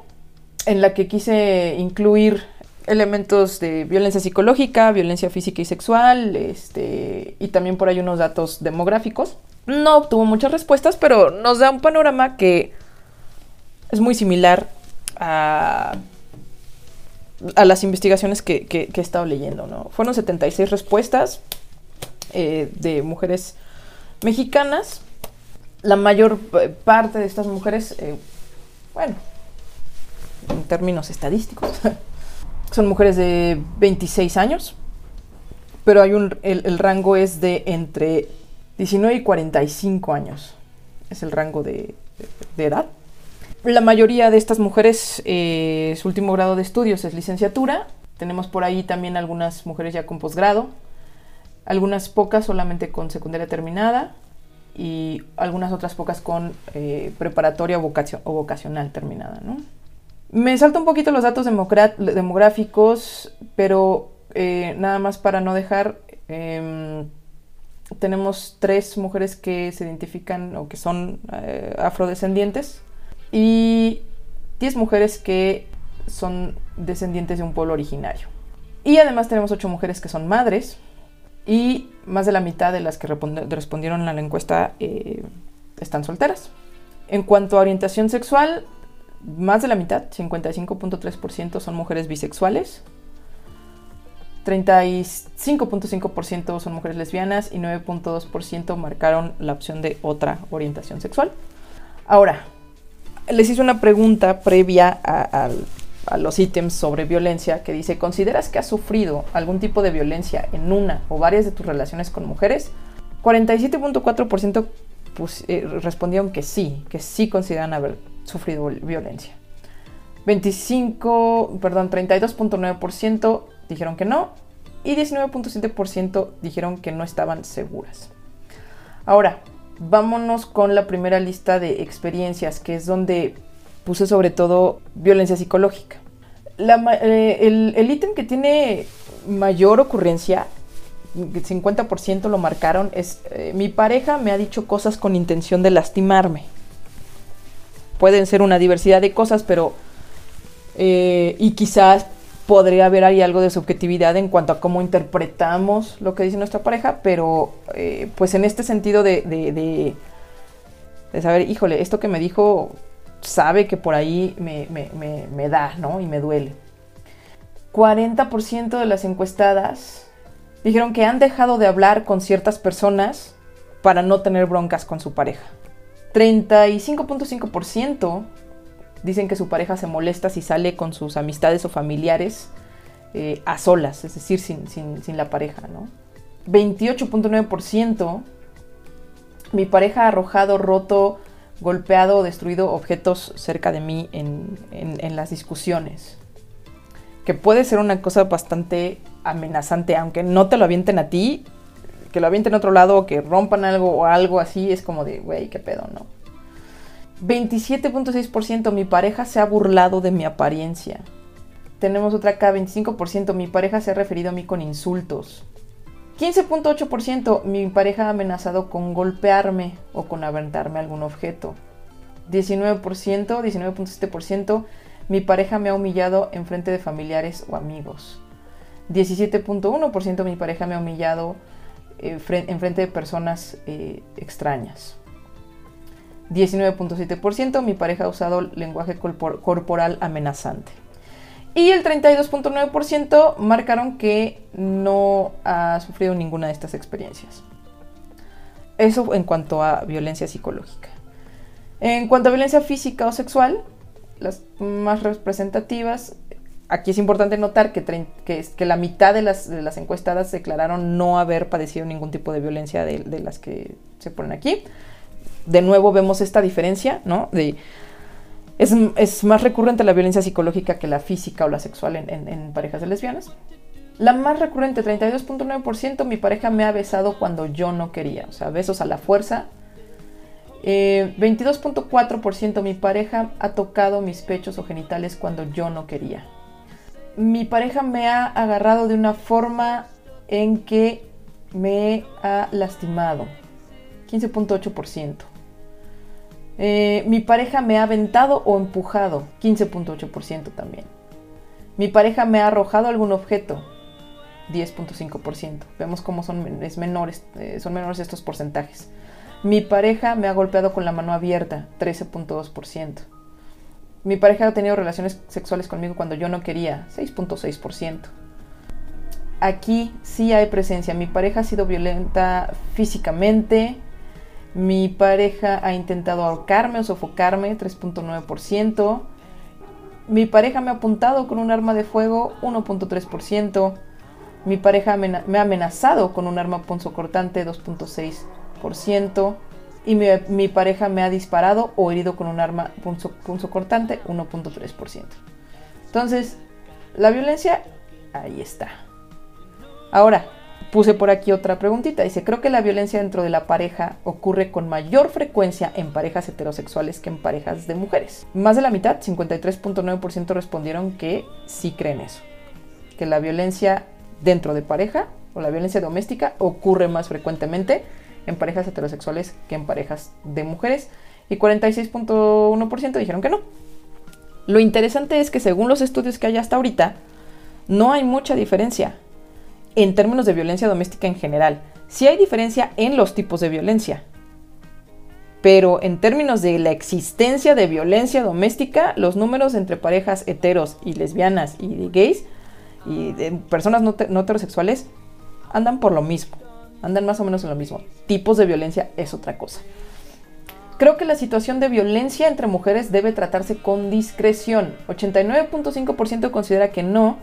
en la que quise incluir elementos de violencia psicológica, violencia física y sexual, este, y también por ahí unos datos demográficos. No obtuvo muchas respuestas, pero nos da un panorama que es muy similar a, a las investigaciones que, he estado leyendo. ¿no? Fueron 76 respuestas eh, de mujeres mexicanas. La mayor parte de estas mujeres, eh, bueno, en términos estadísticos. Son mujeres de 26 años, pero hay un, el, rango es de entre 19 y 45 años. Es el rango de, edad. La mayoría de estas mujeres, eh, su último grado de estudios es licenciatura. Tenemos por ahí también algunas mujeres ya con posgrado, algunas pocas solamente con secundaria terminada y algunas otras pocas con eh, preparatoria o, vocacional terminada. ¿no? Me salto un poquito los datos demográficos, pero eh, nada más para no dejar, em, tenemos tres mujeres que se identifican o que son afrodescendientes y diez mujeres que son descendientes de un pueblo originario. Y además tenemos ocho mujeres que son madres y más de la mitad de las que respondieron a la encuesta eh, están solteras. En cuanto a orientación sexual, más de la mitad, 55.3% son mujeres bisexuales, 35.5% son mujeres lesbianas y 9.2% marcaron la opción de otra orientación sexual. Ahora, les hice una pregunta previa a, los ítems sobre violencia que dice, ¿consideras que has sufrido algún tipo de violencia en una o varias de tus relaciones con mujeres? 47.4% pues, eh, respondieron que sí, que sí consideran haber sufrido violencia. 25, perdón, 32.9% dijeron que no y 19.7% dijeron que no estaban seguras. Ahora, vámonos con la primera lista de experiencias, que es donde puse sobre todo violencia psicológica. Eh, el ítem que tiene mayor ocurrencia, 50% lo marcaron, es eh, mi pareja me ha dicho cosas con intención de lastimarme pueden ser una diversidad de cosas, pero eh, y quizás podría haber ahí algo de subjetividad en cuanto a cómo interpretamos lo que dice nuestra pareja, pero eh, pues en este sentido de, de, de, saber, híjole, esto que me dijo sabe que por ahí me, me, me, me da, ¿no? Y me duele. 40% de las encuestadas dijeron que han dejado de hablar con ciertas personas para no tener broncas con su pareja. 35.5% dicen que su pareja se molesta si sale con sus amistades o familiares eh, a solas, es decir, sin, la pareja, ¿no? 28.9% mi pareja ha arrojado, roto, golpeado o destruido objetos cerca de mí en, las discusiones. que puede ser una cosa bastante amenazante, aunque no te lo avienten a ti, que lo avienten a otro lado que rompan algo o algo así, es como de, güey, qué pedo, ¿no? 27.6% mi pareja se ha burlado de mi apariencia. Tenemos otra acá, 25% mi pareja se ha referido a mí con insultos. 15.8% mi pareja ha amenazado con golpearme o con aventarme algún objeto. 19%, 19.7% mi pareja me ha humillado en frente de familiares o amigos. 17.1% mi pareja me ha humillado eh, en frente de personas eh, extrañas. 19.7% mi pareja ha usado lenguaje corporal amenazante. Y el 32.9% marcaron que no ha sufrido ninguna de estas experiencias. Eso en cuanto a violencia psicológica. En cuanto a violencia física o sexual, las más representativas, aquí es importante notar que, que, la mitad de las, encuestadas declararon no haber padecido ningún tipo de violencia de, las que se ponen aquí. De nuevo vemos esta diferencia, ¿no? Es, más recurrente la violencia psicológica que la física o la sexual en, parejas de lesbianas. La más recurrente, 32.9%, mi pareja me ha besado cuando yo no quería, o sea, besos a la fuerza. 22.4% eh, mi pareja ha tocado mis pechos o genitales cuando yo no quería. Mi pareja me ha agarrado de una forma en que me ha lastimado. 15.8%. Eh, mi pareja me ha aventado o empujado, 15.8% también. Mi pareja me ha arrojado algún objeto, 10.5%. Vemos cómo son, menores, eh, son menores estos porcentajes. Mi pareja me ha golpeado con la mano abierta, 13.2%. Mi pareja ha tenido relaciones sexuales conmigo cuando yo no quería, 6.6%. Aquí sí hay presencia. Mi pareja ha sido violenta físicamente, mi pareja ha intentado ahorcarme o sofocarme, 3.9%. Mi pareja me ha apuntado con un arma de fuego, 1.3%. Mi pareja me ha amenazado con un arma punzocortante, 2.6%. Y mi, pareja me ha disparado o herido con un arma punzocortante, 1.3%. Entonces, la violencia, ahí está. Ahora, puse por aquí otra preguntita. Dice, creo que la violencia dentro de la pareja ocurre con mayor frecuencia en parejas heterosexuales que en parejas de mujeres. Más de la mitad, 53.9% respondieron que sí creen eso. Que la violencia dentro de pareja o la violencia doméstica ocurre más frecuentemente en parejas heterosexuales que en parejas de mujeres. Y 46.1% dijeron que no. Lo interesante es que según los estudios que hay hasta ahorita, no hay mucha diferencia en términos de violencia doméstica en general. Sí hay diferencia en los tipos de violencia, pero en términos de la existencia de violencia doméstica, los números entre parejas heteros y lesbianas y gays y de personas no, heterosexuales andan por lo mismo, andan más o menos en lo mismo. Tipos de violencia es otra cosa. Creo que la situación de violencia entre mujeres debe tratarse con discreción. 89.5% considera que no,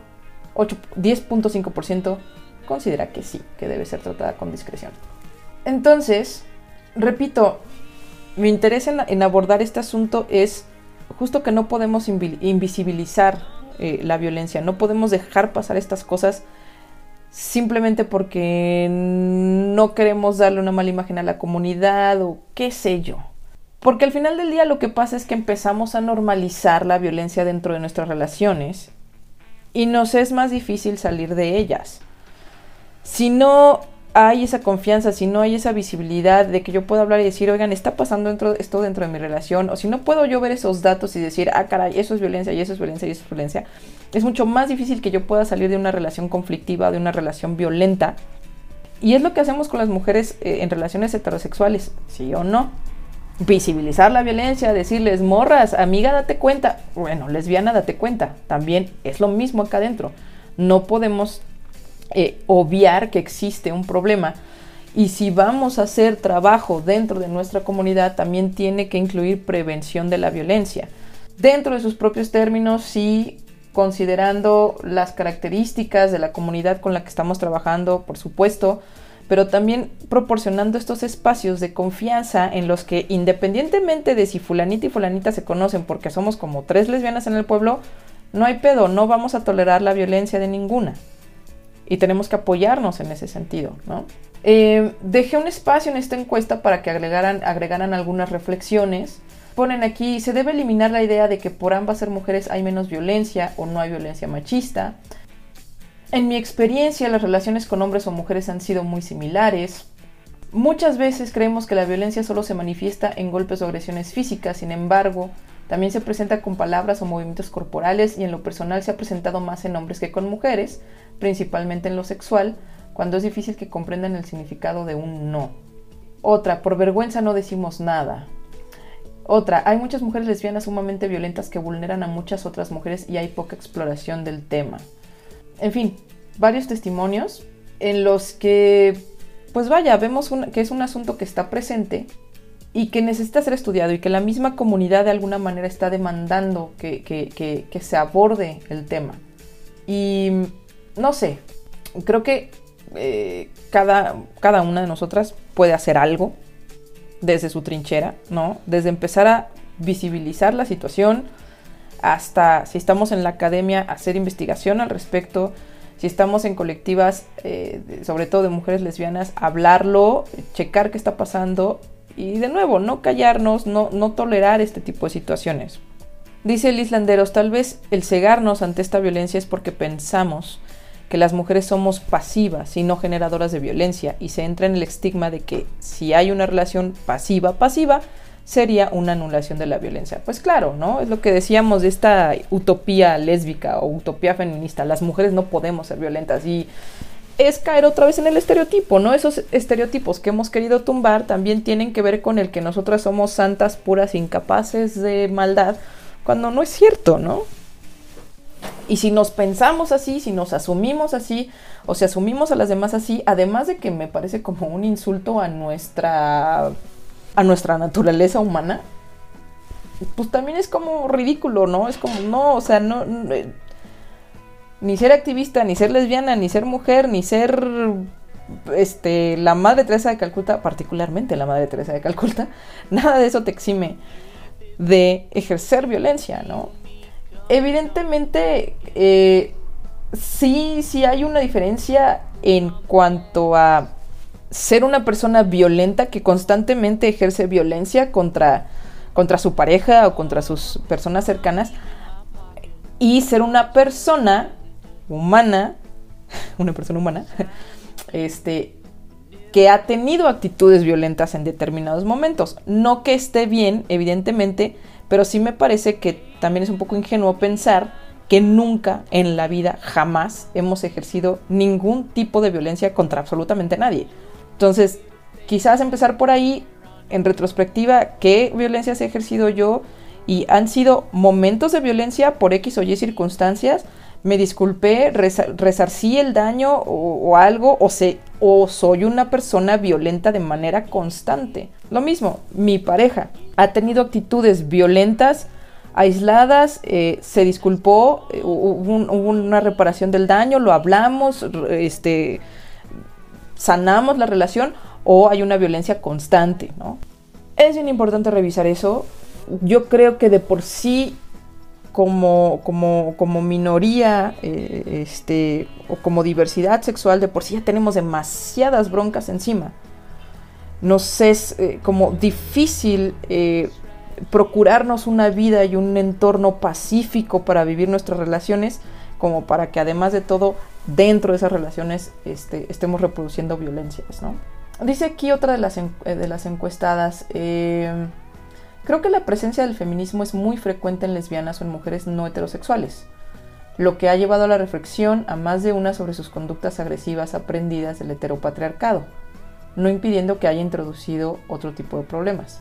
10.5% considera que sí, que debe ser tratada con discreción. Entonces, repito, mi interés en, abordar este asunto es justo que no podemos invisibilizar eh, la violencia, no podemos dejar pasar estas cosas simplemente porque no queremos darle una mala imagen a la comunidad o qué sé yo. Porque al final del día lo que pasa es que empezamos a normalizar la violencia dentro de nuestras relaciones y nos es más difícil salir de ellas. Si no hay esa confianza, si no hay esa visibilidad de que yo pueda hablar y decir, oigan, está pasando dentro, esto dentro de mi relación, o si no puedo yo ver esos datos y decir, ah, caray, eso es violencia y eso es violencia y eso es violencia, es mucho más difícil que yo pueda salir de una relación conflictiva, de una relación violenta. Y es lo que hacemos con las mujeres eh, en relaciones heterosexuales, sí o no. Visibilizar la violencia, decirles, morras, amiga, date cuenta. Bueno, lesbiana, date cuenta. También es lo mismo acá adentro. No podemos eh, obviar que existe un problema. Y si vamos a hacer trabajo dentro de nuestra comunidad, también tiene que incluir prevención de la violencia. Dentro de sus propios términos, y considerando las características de la comunidad con la que estamos trabajando, por supuesto, pero también proporcionando estos espacios de confianza en los que independientemente de si fulanita y fulanita se conocen porque somos como tres lesbianas en el pueblo, No hay pedo, no vamos a tolerar la violencia de ninguna. Y tenemos que apoyarnos en ese sentido, ¿no? Eh, dejé un espacio en esta encuesta para que agregaran, agregaran algunas reflexiones. Ponen aquí, se debe eliminar la idea de que por ambas ser mujeres hay menos violencia o no hay violencia machista. En mi experiencia, las relaciones con hombres o mujeres han sido muy similares. Muchas veces creemos que la violencia solo se manifiesta en golpes o agresiones físicas, sin embargo, también se presenta con palabras o movimientos corporales y en lo personal se ha presentado más en hombres que con mujeres, principalmente en lo sexual, cuando es difícil que comprendan el significado de un no. Otra, por vergüenza no decimos nada. Otra, hay muchas mujeres lesbianas sumamente violentas que vulneran a muchas otras mujeres y hay poca exploración del tema. En fin, varios testimonios en los que, pues vaya, vemos que es un asunto que está presente y que necesita ser estudiado y que la misma comunidad de alguna manera está demandando que, se aborde el tema. Y no sé, creo que eh, cada, cada una de nosotras puede hacer algo desde su trinchera, ¿no? Desde empezar a visibilizar la situación hasta si estamos en la academia hacer investigación al respecto, si estamos en colectivas, eh, sobre todo de mujeres lesbianas, hablarlo, checar qué está pasando y de nuevo, no callarnos, no, no tolerar este tipo de situaciones. Dice el islanderos, tal vez el cegarnos ante esta violencia es porque pensamos que las mujeres somos pasivas y no generadoras de violencia y se entra en el estigma de que si hay una relación pasiva-pasiva, sería una anulación de la violencia. Pues claro, ¿no? Es lo que decíamos de esta utopía lésbica o utopía feminista. Las mujeres no podemos ser violentas y es caer otra vez en el estereotipo, ¿no? Esos estereotipos que hemos querido tumbar también tienen que ver con el que nosotras somos santas, puras, incapaces de maldad, cuando no es cierto, ¿no? Y si nos pensamos así, si nos asumimos así, o si asumimos a las demás así, además de que me parece como un insulto a nuestra a nuestra naturaleza humana, pues también es como ridículo, ¿no? Es como, no, o sea, no, eh, ni ser activista, ni ser lesbiana, ni ser mujer, ni ser este la madre Teresa de Calcuta, particularmente la madre Teresa de Calcuta, nada de eso te exime de ejercer violencia, ¿no? evidentemente eh, sí, sí hay una diferencia en cuanto a ser una persona violenta que constantemente ejerce violencia contra, contra su pareja o contra sus personas cercanas y ser una persona humana, una persona humana, este, que ha tenido actitudes violentas en determinados momentos. No que esté bien, evidentemente, pero sí me parece que también es un poco ingenuo pensar que nunca en la vida, jamás, hemos ejercido ningún tipo de violencia contra absolutamente nadie. Entonces, quizás empezar por ahí, en retrospectiva, ¿qué violencias he ejercido yo? Y han sido momentos de violencia por X o Y circunstancias. Me disculpé, resarcí el daño o, algo, o, o soy una persona violenta de manera constante. Lo mismo, mi pareja ha tenido actitudes violentas, aisladas, eh, se disculpó, eh, hubo, una reparación del daño, lo hablamos, este, sanamos la relación o hay una violencia constante, ¿no? Es bien importante revisar eso. Yo creo que de por sí, como, como, como minoría eh, este, o como diversidad sexual, de por sí ya tenemos demasiadas broncas encima nos es eh, como difícil eh, procurarnos una vida y un entorno pacífico para vivir nuestras relaciones, como para que además de todo, dentro de esas relaciones este, estemos reproduciendo violencias. ¿no? Dice aquí otra de las, eh, de las encuestadas, creo que la presencia del feminismo es muy frecuente en lesbianas o en mujeres no heterosexuales lo que ha llevado a la reflexión a más de una sobre sus conductas agresivas aprendidas del heteropatriarcado no impidiendo que haya introducido otro tipo de problemas.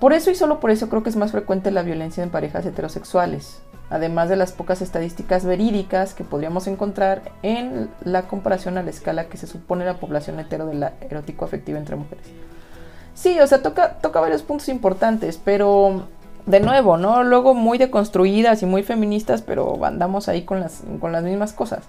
Por eso y solo por eso creo que es más frecuente la violencia en parejas heterosexuales, además de las pocas estadísticas verídicas que podríamos encontrar en la comparación a la escala que se supone la población hetero de la erótico afectiva entre mujeres. Sí, o sea, toca, toca varios puntos importantes, pero de nuevo, ¿no? Luego muy deconstruidas y muy feministas, pero andamos ahí con las, con las mismas cosas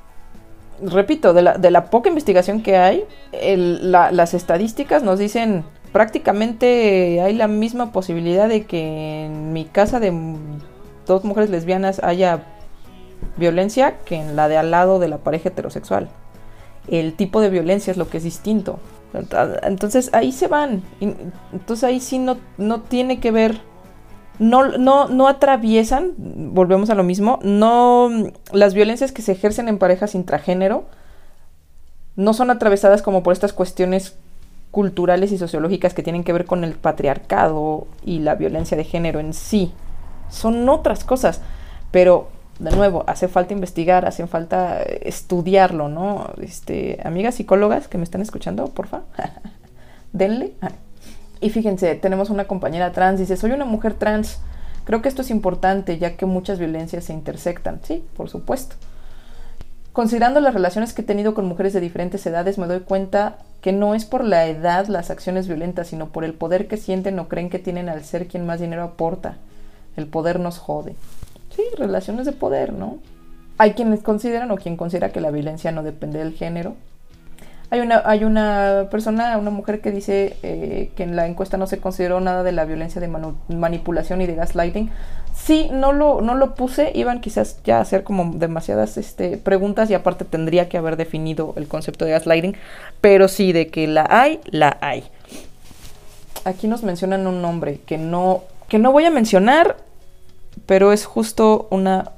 repito, de la, de la poca investigación que hay, las estadísticas nos dicen prácticamente hay la misma posibilidad de que en mi casa de dos mujeres lesbianas haya violencia que en la de al lado de la pareja heterosexual. El tipo de violencia es lo que es distinto. Entonces ahí se van. Entonces ahí sí no, no tiene que ver. No, no, no atraviesan, volvemos a lo mismo, no las violencias que se ejercen en parejas intragénero no son atravesadas como por estas cuestiones culturales y sociológicas que tienen que ver con el patriarcado y la violencia de género en sí. Son otras cosas, pero de nuevo, hace falta investigar, hace falta estudiarlo, ¿no? Este, amigas psicólogas que me están escuchando, porfa, denle. Y fíjense, tenemos una compañera trans, dice, soy una mujer trans. Creo que esto es importante ya que muchas violencias se intersectan. Sí, por supuesto. Considerando las relaciones que he tenido con mujeres de diferentes edades, me doy cuenta que no es por la edad las acciones violentas, sino por el poder que sienten o creen que tienen al ser quien más dinero aporta. El poder nos jode sí, relaciones de poder, ¿no? Hay quienes consideran o quien considera que la violencia no depende del género. Hay una, hay una persona, una mujer que dice eh, que en la encuesta no se consideró nada de la violencia de manipulación y de gaslighting. Sí, no lo, no lo puse, iban quizás ya a hacer como demasiadas este, preguntas y aparte tendría que haber definido el concepto de gaslighting, pero sí, de que la hay, la hay. Aquí nos mencionan un nombre que no, que no voy a mencionar, pero es justo una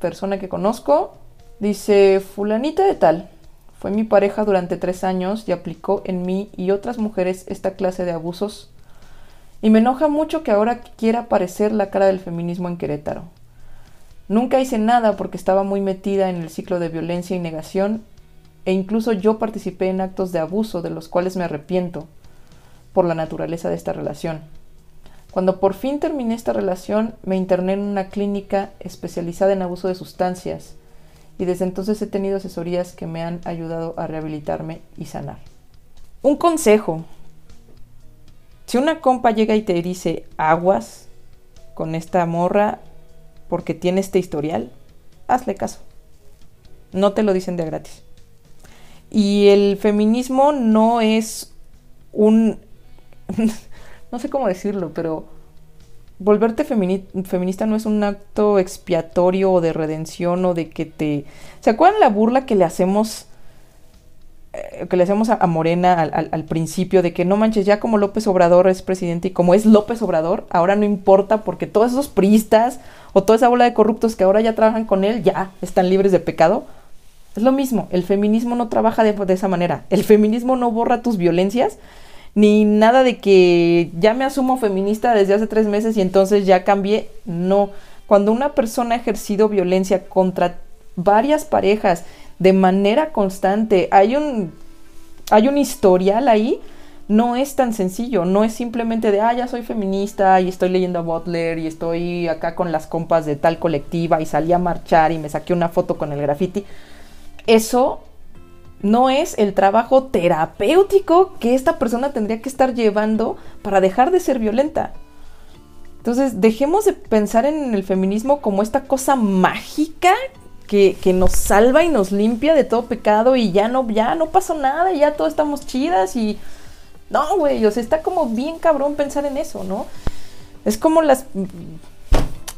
persona que conozco. Dice, fulanita de tal, fue mi pareja durante tres años y aplicó en mí y otras mujeres esta clase de abusos. Y me enoja mucho que ahora quiera aparecer la cara del feminismo en Querétaro. Nunca hice nada porque estaba muy metida en el ciclo de violencia y negación e incluso yo participé en actos de abuso de los cuales me arrepiento por la naturaleza de esta relación. Cuando por fin terminé esta relación, me interné en una clínica especializada en abuso de sustancias y desde entonces he tenido asesorías que me han ayudado a rehabilitarme y sanar. Un consejo. Si una compa llega y te dice aguas con esta morra porque tiene este historial, hazle caso. No te lo dicen de gratis. Y el feminismo no es un no sé cómo decirlo, pero volverte feminista no es un acto expiatorio o de redención o de que te... ¿Se acuerdan la burla que le hacemos eh, que le hacemos a, Morena al, principio de que no manches, ya como López Obrador es presidente y como es López Obrador, ahora no importa porque todos esos priistas o toda esa bola de corruptos que ahora ya trabajan con él ya están libres de pecado. Es lo mismo, el feminismo no trabaja de, de esa manera. El feminismo no borra tus violencias ni nada de que ya me asumo feminista desde hace tres meses y entonces ya cambié. No. Cuando una persona ha ejercido violencia contra varias parejas de manera constante, hay un, hay un historial ahí, no es tan sencillo, no es simplemente de, ah, ya soy feminista y estoy leyendo a Butler y estoy acá con las compas de tal colectiva y salí a marchar y me saqué una foto con el graffiti. Eso no es el trabajo terapéutico que esta persona tendría que estar llevando para dejar de ser violenta. Entonces, dejemos de pensar en el feminismo como esta cosa mágica que, nos salva y nos limpia de todo pecado y ya no, ya no pasó nada, ya todos estamos chidas y... No, güey, o sea, está como bien cabrón pensar en eso, ¿no? Es como las...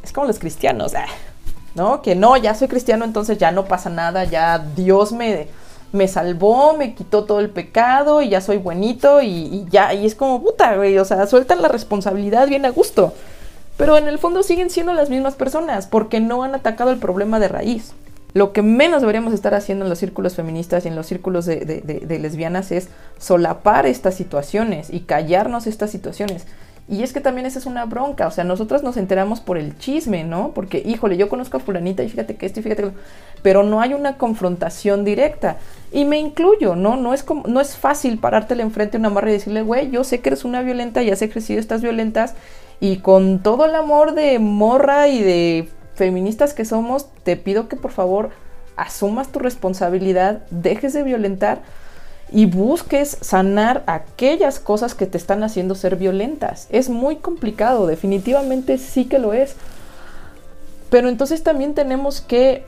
Es como los cristianos, ah, ¿no? Que no, ya soy cristiano, entonces ya no pasa nada, ya Dios me me salvó, me quitó todo el pecado y ya soy buenito y, ya, y es como puta, güey, o sea, sueltan la responsabilidad bien a gusto. Pero en el fondo siguen siendo las mismas personas porque no han atacado el problema de raíz. Lo que menos deberíamos estar haciendo en los círculos feministas y en los círculos de, de lesbianas es solapar estas situaciones y callarnos estas situaciones. Y es que también esa es una bronca, o sea, nosotros nos enteramos por el chisme, ¿no? Porque, híjole, yo conozco a fulanita y fíjate que esto y fíjate que... Pero no hay una confrontación directa. Y me incluyo, ¿no? No es, como, no es fácil parártele enfrente a una marra y decirle, güey, yo sé que eres una violenta y has ejercido estas violentas y con todo el amor de morra y de feministas que somos, te pido que por favor asumas tu responsabilidad, dejes de violentar y busques sanar aquellas cosas que te están haciendo ser violentas. Es muy complicado, definitivamente sí que lo es. Pero entonces también tenemos que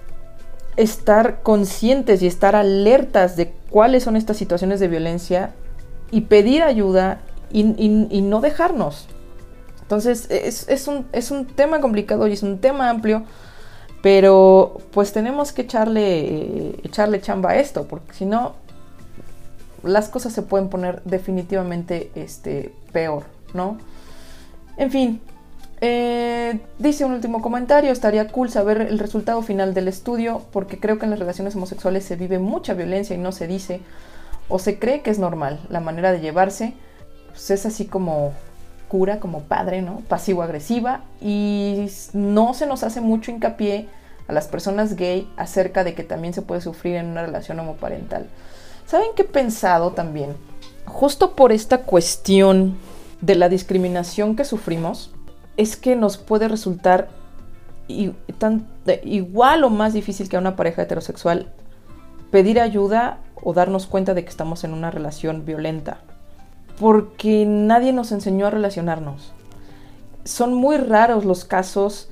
estar conscientes y estar alertas de cuáles son estas situaciones de violencia y pedir ayuda y, no dejarnos. Entonces es, un, es un tema complicado y es un tema amplio Pero pues tenemos que echarle, echarle chamba a esto, porque si no, las cosas se pueden poner definitivamente este, peor, ¿no? En fin, eh, dice un último comentario, estaría cool saber el resultado final del estudio, porque creo que en las relaciones homosexuales se vive mucha violencia y no se dice, o se cree que es normal la manera de llevarse, pues es así como cura, como padre, ¿no? Pasivo-agresiva y no se nos hace mucho hincapié a las personas gay acerca de que también se puede sufrir en una relación homoparental. ¿Saben qué he pensado también? Justo por esta cuestión de la discriminación que sufrimos, es que nos puede resultar igual o más difícil que a una pareja heterosexual pedir ayuda o darnos cuenta de que estamos en una relación violenta porque nadie nos enseñó a relacionarnos. Son muy raros los casos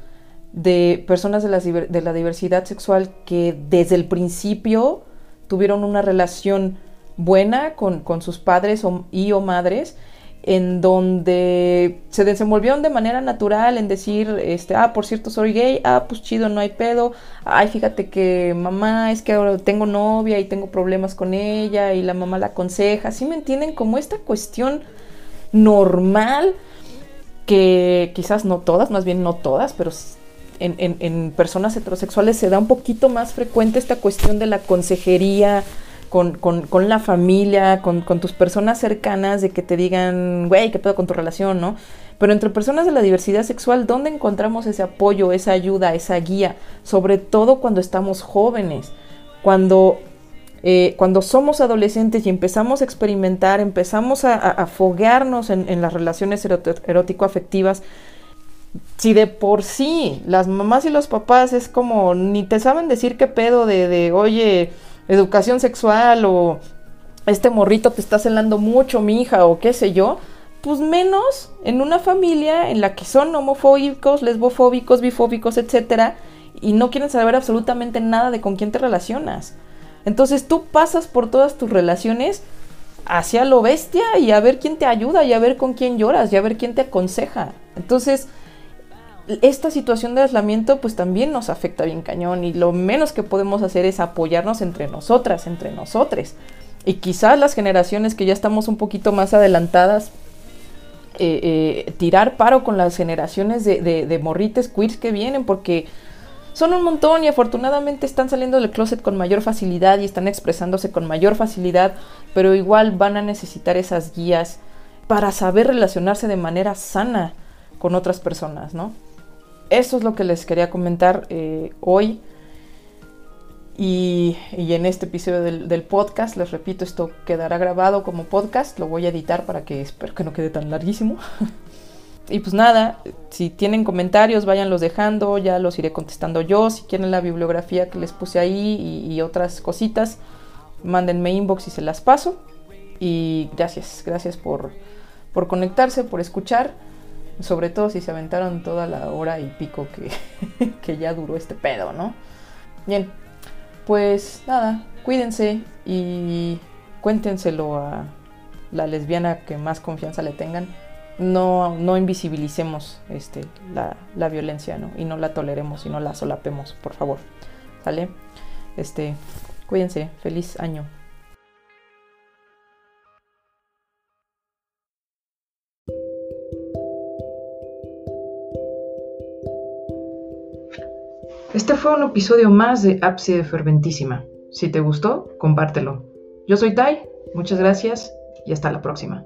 de personas de la, diversidad sexual que desde el principio tuvieron una relación buena con, sus padres y o madres en donde se desenvolvieron de manera natural en decir, este, ah, por cierto, soy gay, ah, pues chido, no hay pedo, ay, fíjate que mamá, es que ahora tengo novia y tengo problemas con ella y la mamá la aconseja, ¿sí me entienden? Como esta cuestión normal que quizás no todas, más bien no todas, pero en, en personas heterosexuales se da un poquito más frecuente esta cuestión de la consejería, con, la familia, con, tus personas cercanas, de que te digan, güey, ¿qué pedo con tu relación, no? Pero entre personas de la diversidad sexual, ¿dónde encontramos ese apoyo, esa ayuda, esa guía? Sobre todo cuando estamos jóvenes, cuando, eh, cuando somos adolescentes y empezamos a experimentar, empezamos a, a, foguearnos en, las relaciones erótico-afectivas, si de por sí las mamás y los papás es como ni te saben decir qué pedo de, de oye, educación sexual o este morrito te está celando mucho, mi hija, o qué sé yo, pues menos en una familia en la que son homofóbicos, lesbofóbicos, bifóbicos, etcétera, y no quieren saber absolutamente nada de con quién te relacionas. Entonces tú pasas por todas tus relaciones hacia lo bestia y a ver quién te ayuda y a ver con quién lloras y a ver quién te aconseja. Entonces, esta situación de aislamiento pues también nos afecta bien cañón y lo menos que podemos hacer es apoyarnos entre nosotras, entre nosotres. Y quizás las generaciones que ya estamos un poquito más adelantadas, eh, eh, tirar paro con las generaciones de, de, morrites queers que vienen, porque son un montón y afortunadamente están saliendo del closet con mayor facilidad y están expresándose con mayor facilidad, pero igual van a necesitar esas guías para saber relacionarse de manera sana con otras personas, ¿no? Eso es lo que les quería comentar eh, hoy. Y, en este episodio del, podcast, les repito, esto quedará grabado como podcast. Lo voy a editar para que espero que no quede tan larguísimo. y pues nada, si tienen comentarios, váyanlos dejando. Ya los iré contestando yo. Si quieren la bibliografía que les puse ahí y, otras cositas, mándenme inbox y se las paso. Y gracias, gracias por, por conectarse, por escuchar. Sobre todo si se aventaron toda la hora y pico que, que ya duró este pedo, ¿no? Bien, pues nada, cuídense y cuéntenselo a la lesbiana que más confianza le tengan. No, no invisibilicemos este, la, la, violencia, ¿no? Y no la toleremos y no la solapemos, por favor. ¿Sale? Este, cuídense, feliz año. Este fue un episodio más de Ábside Ferventísima. Si te gustó, compártelo. Yo soy Tai, muchas gracias y hasta la próxima.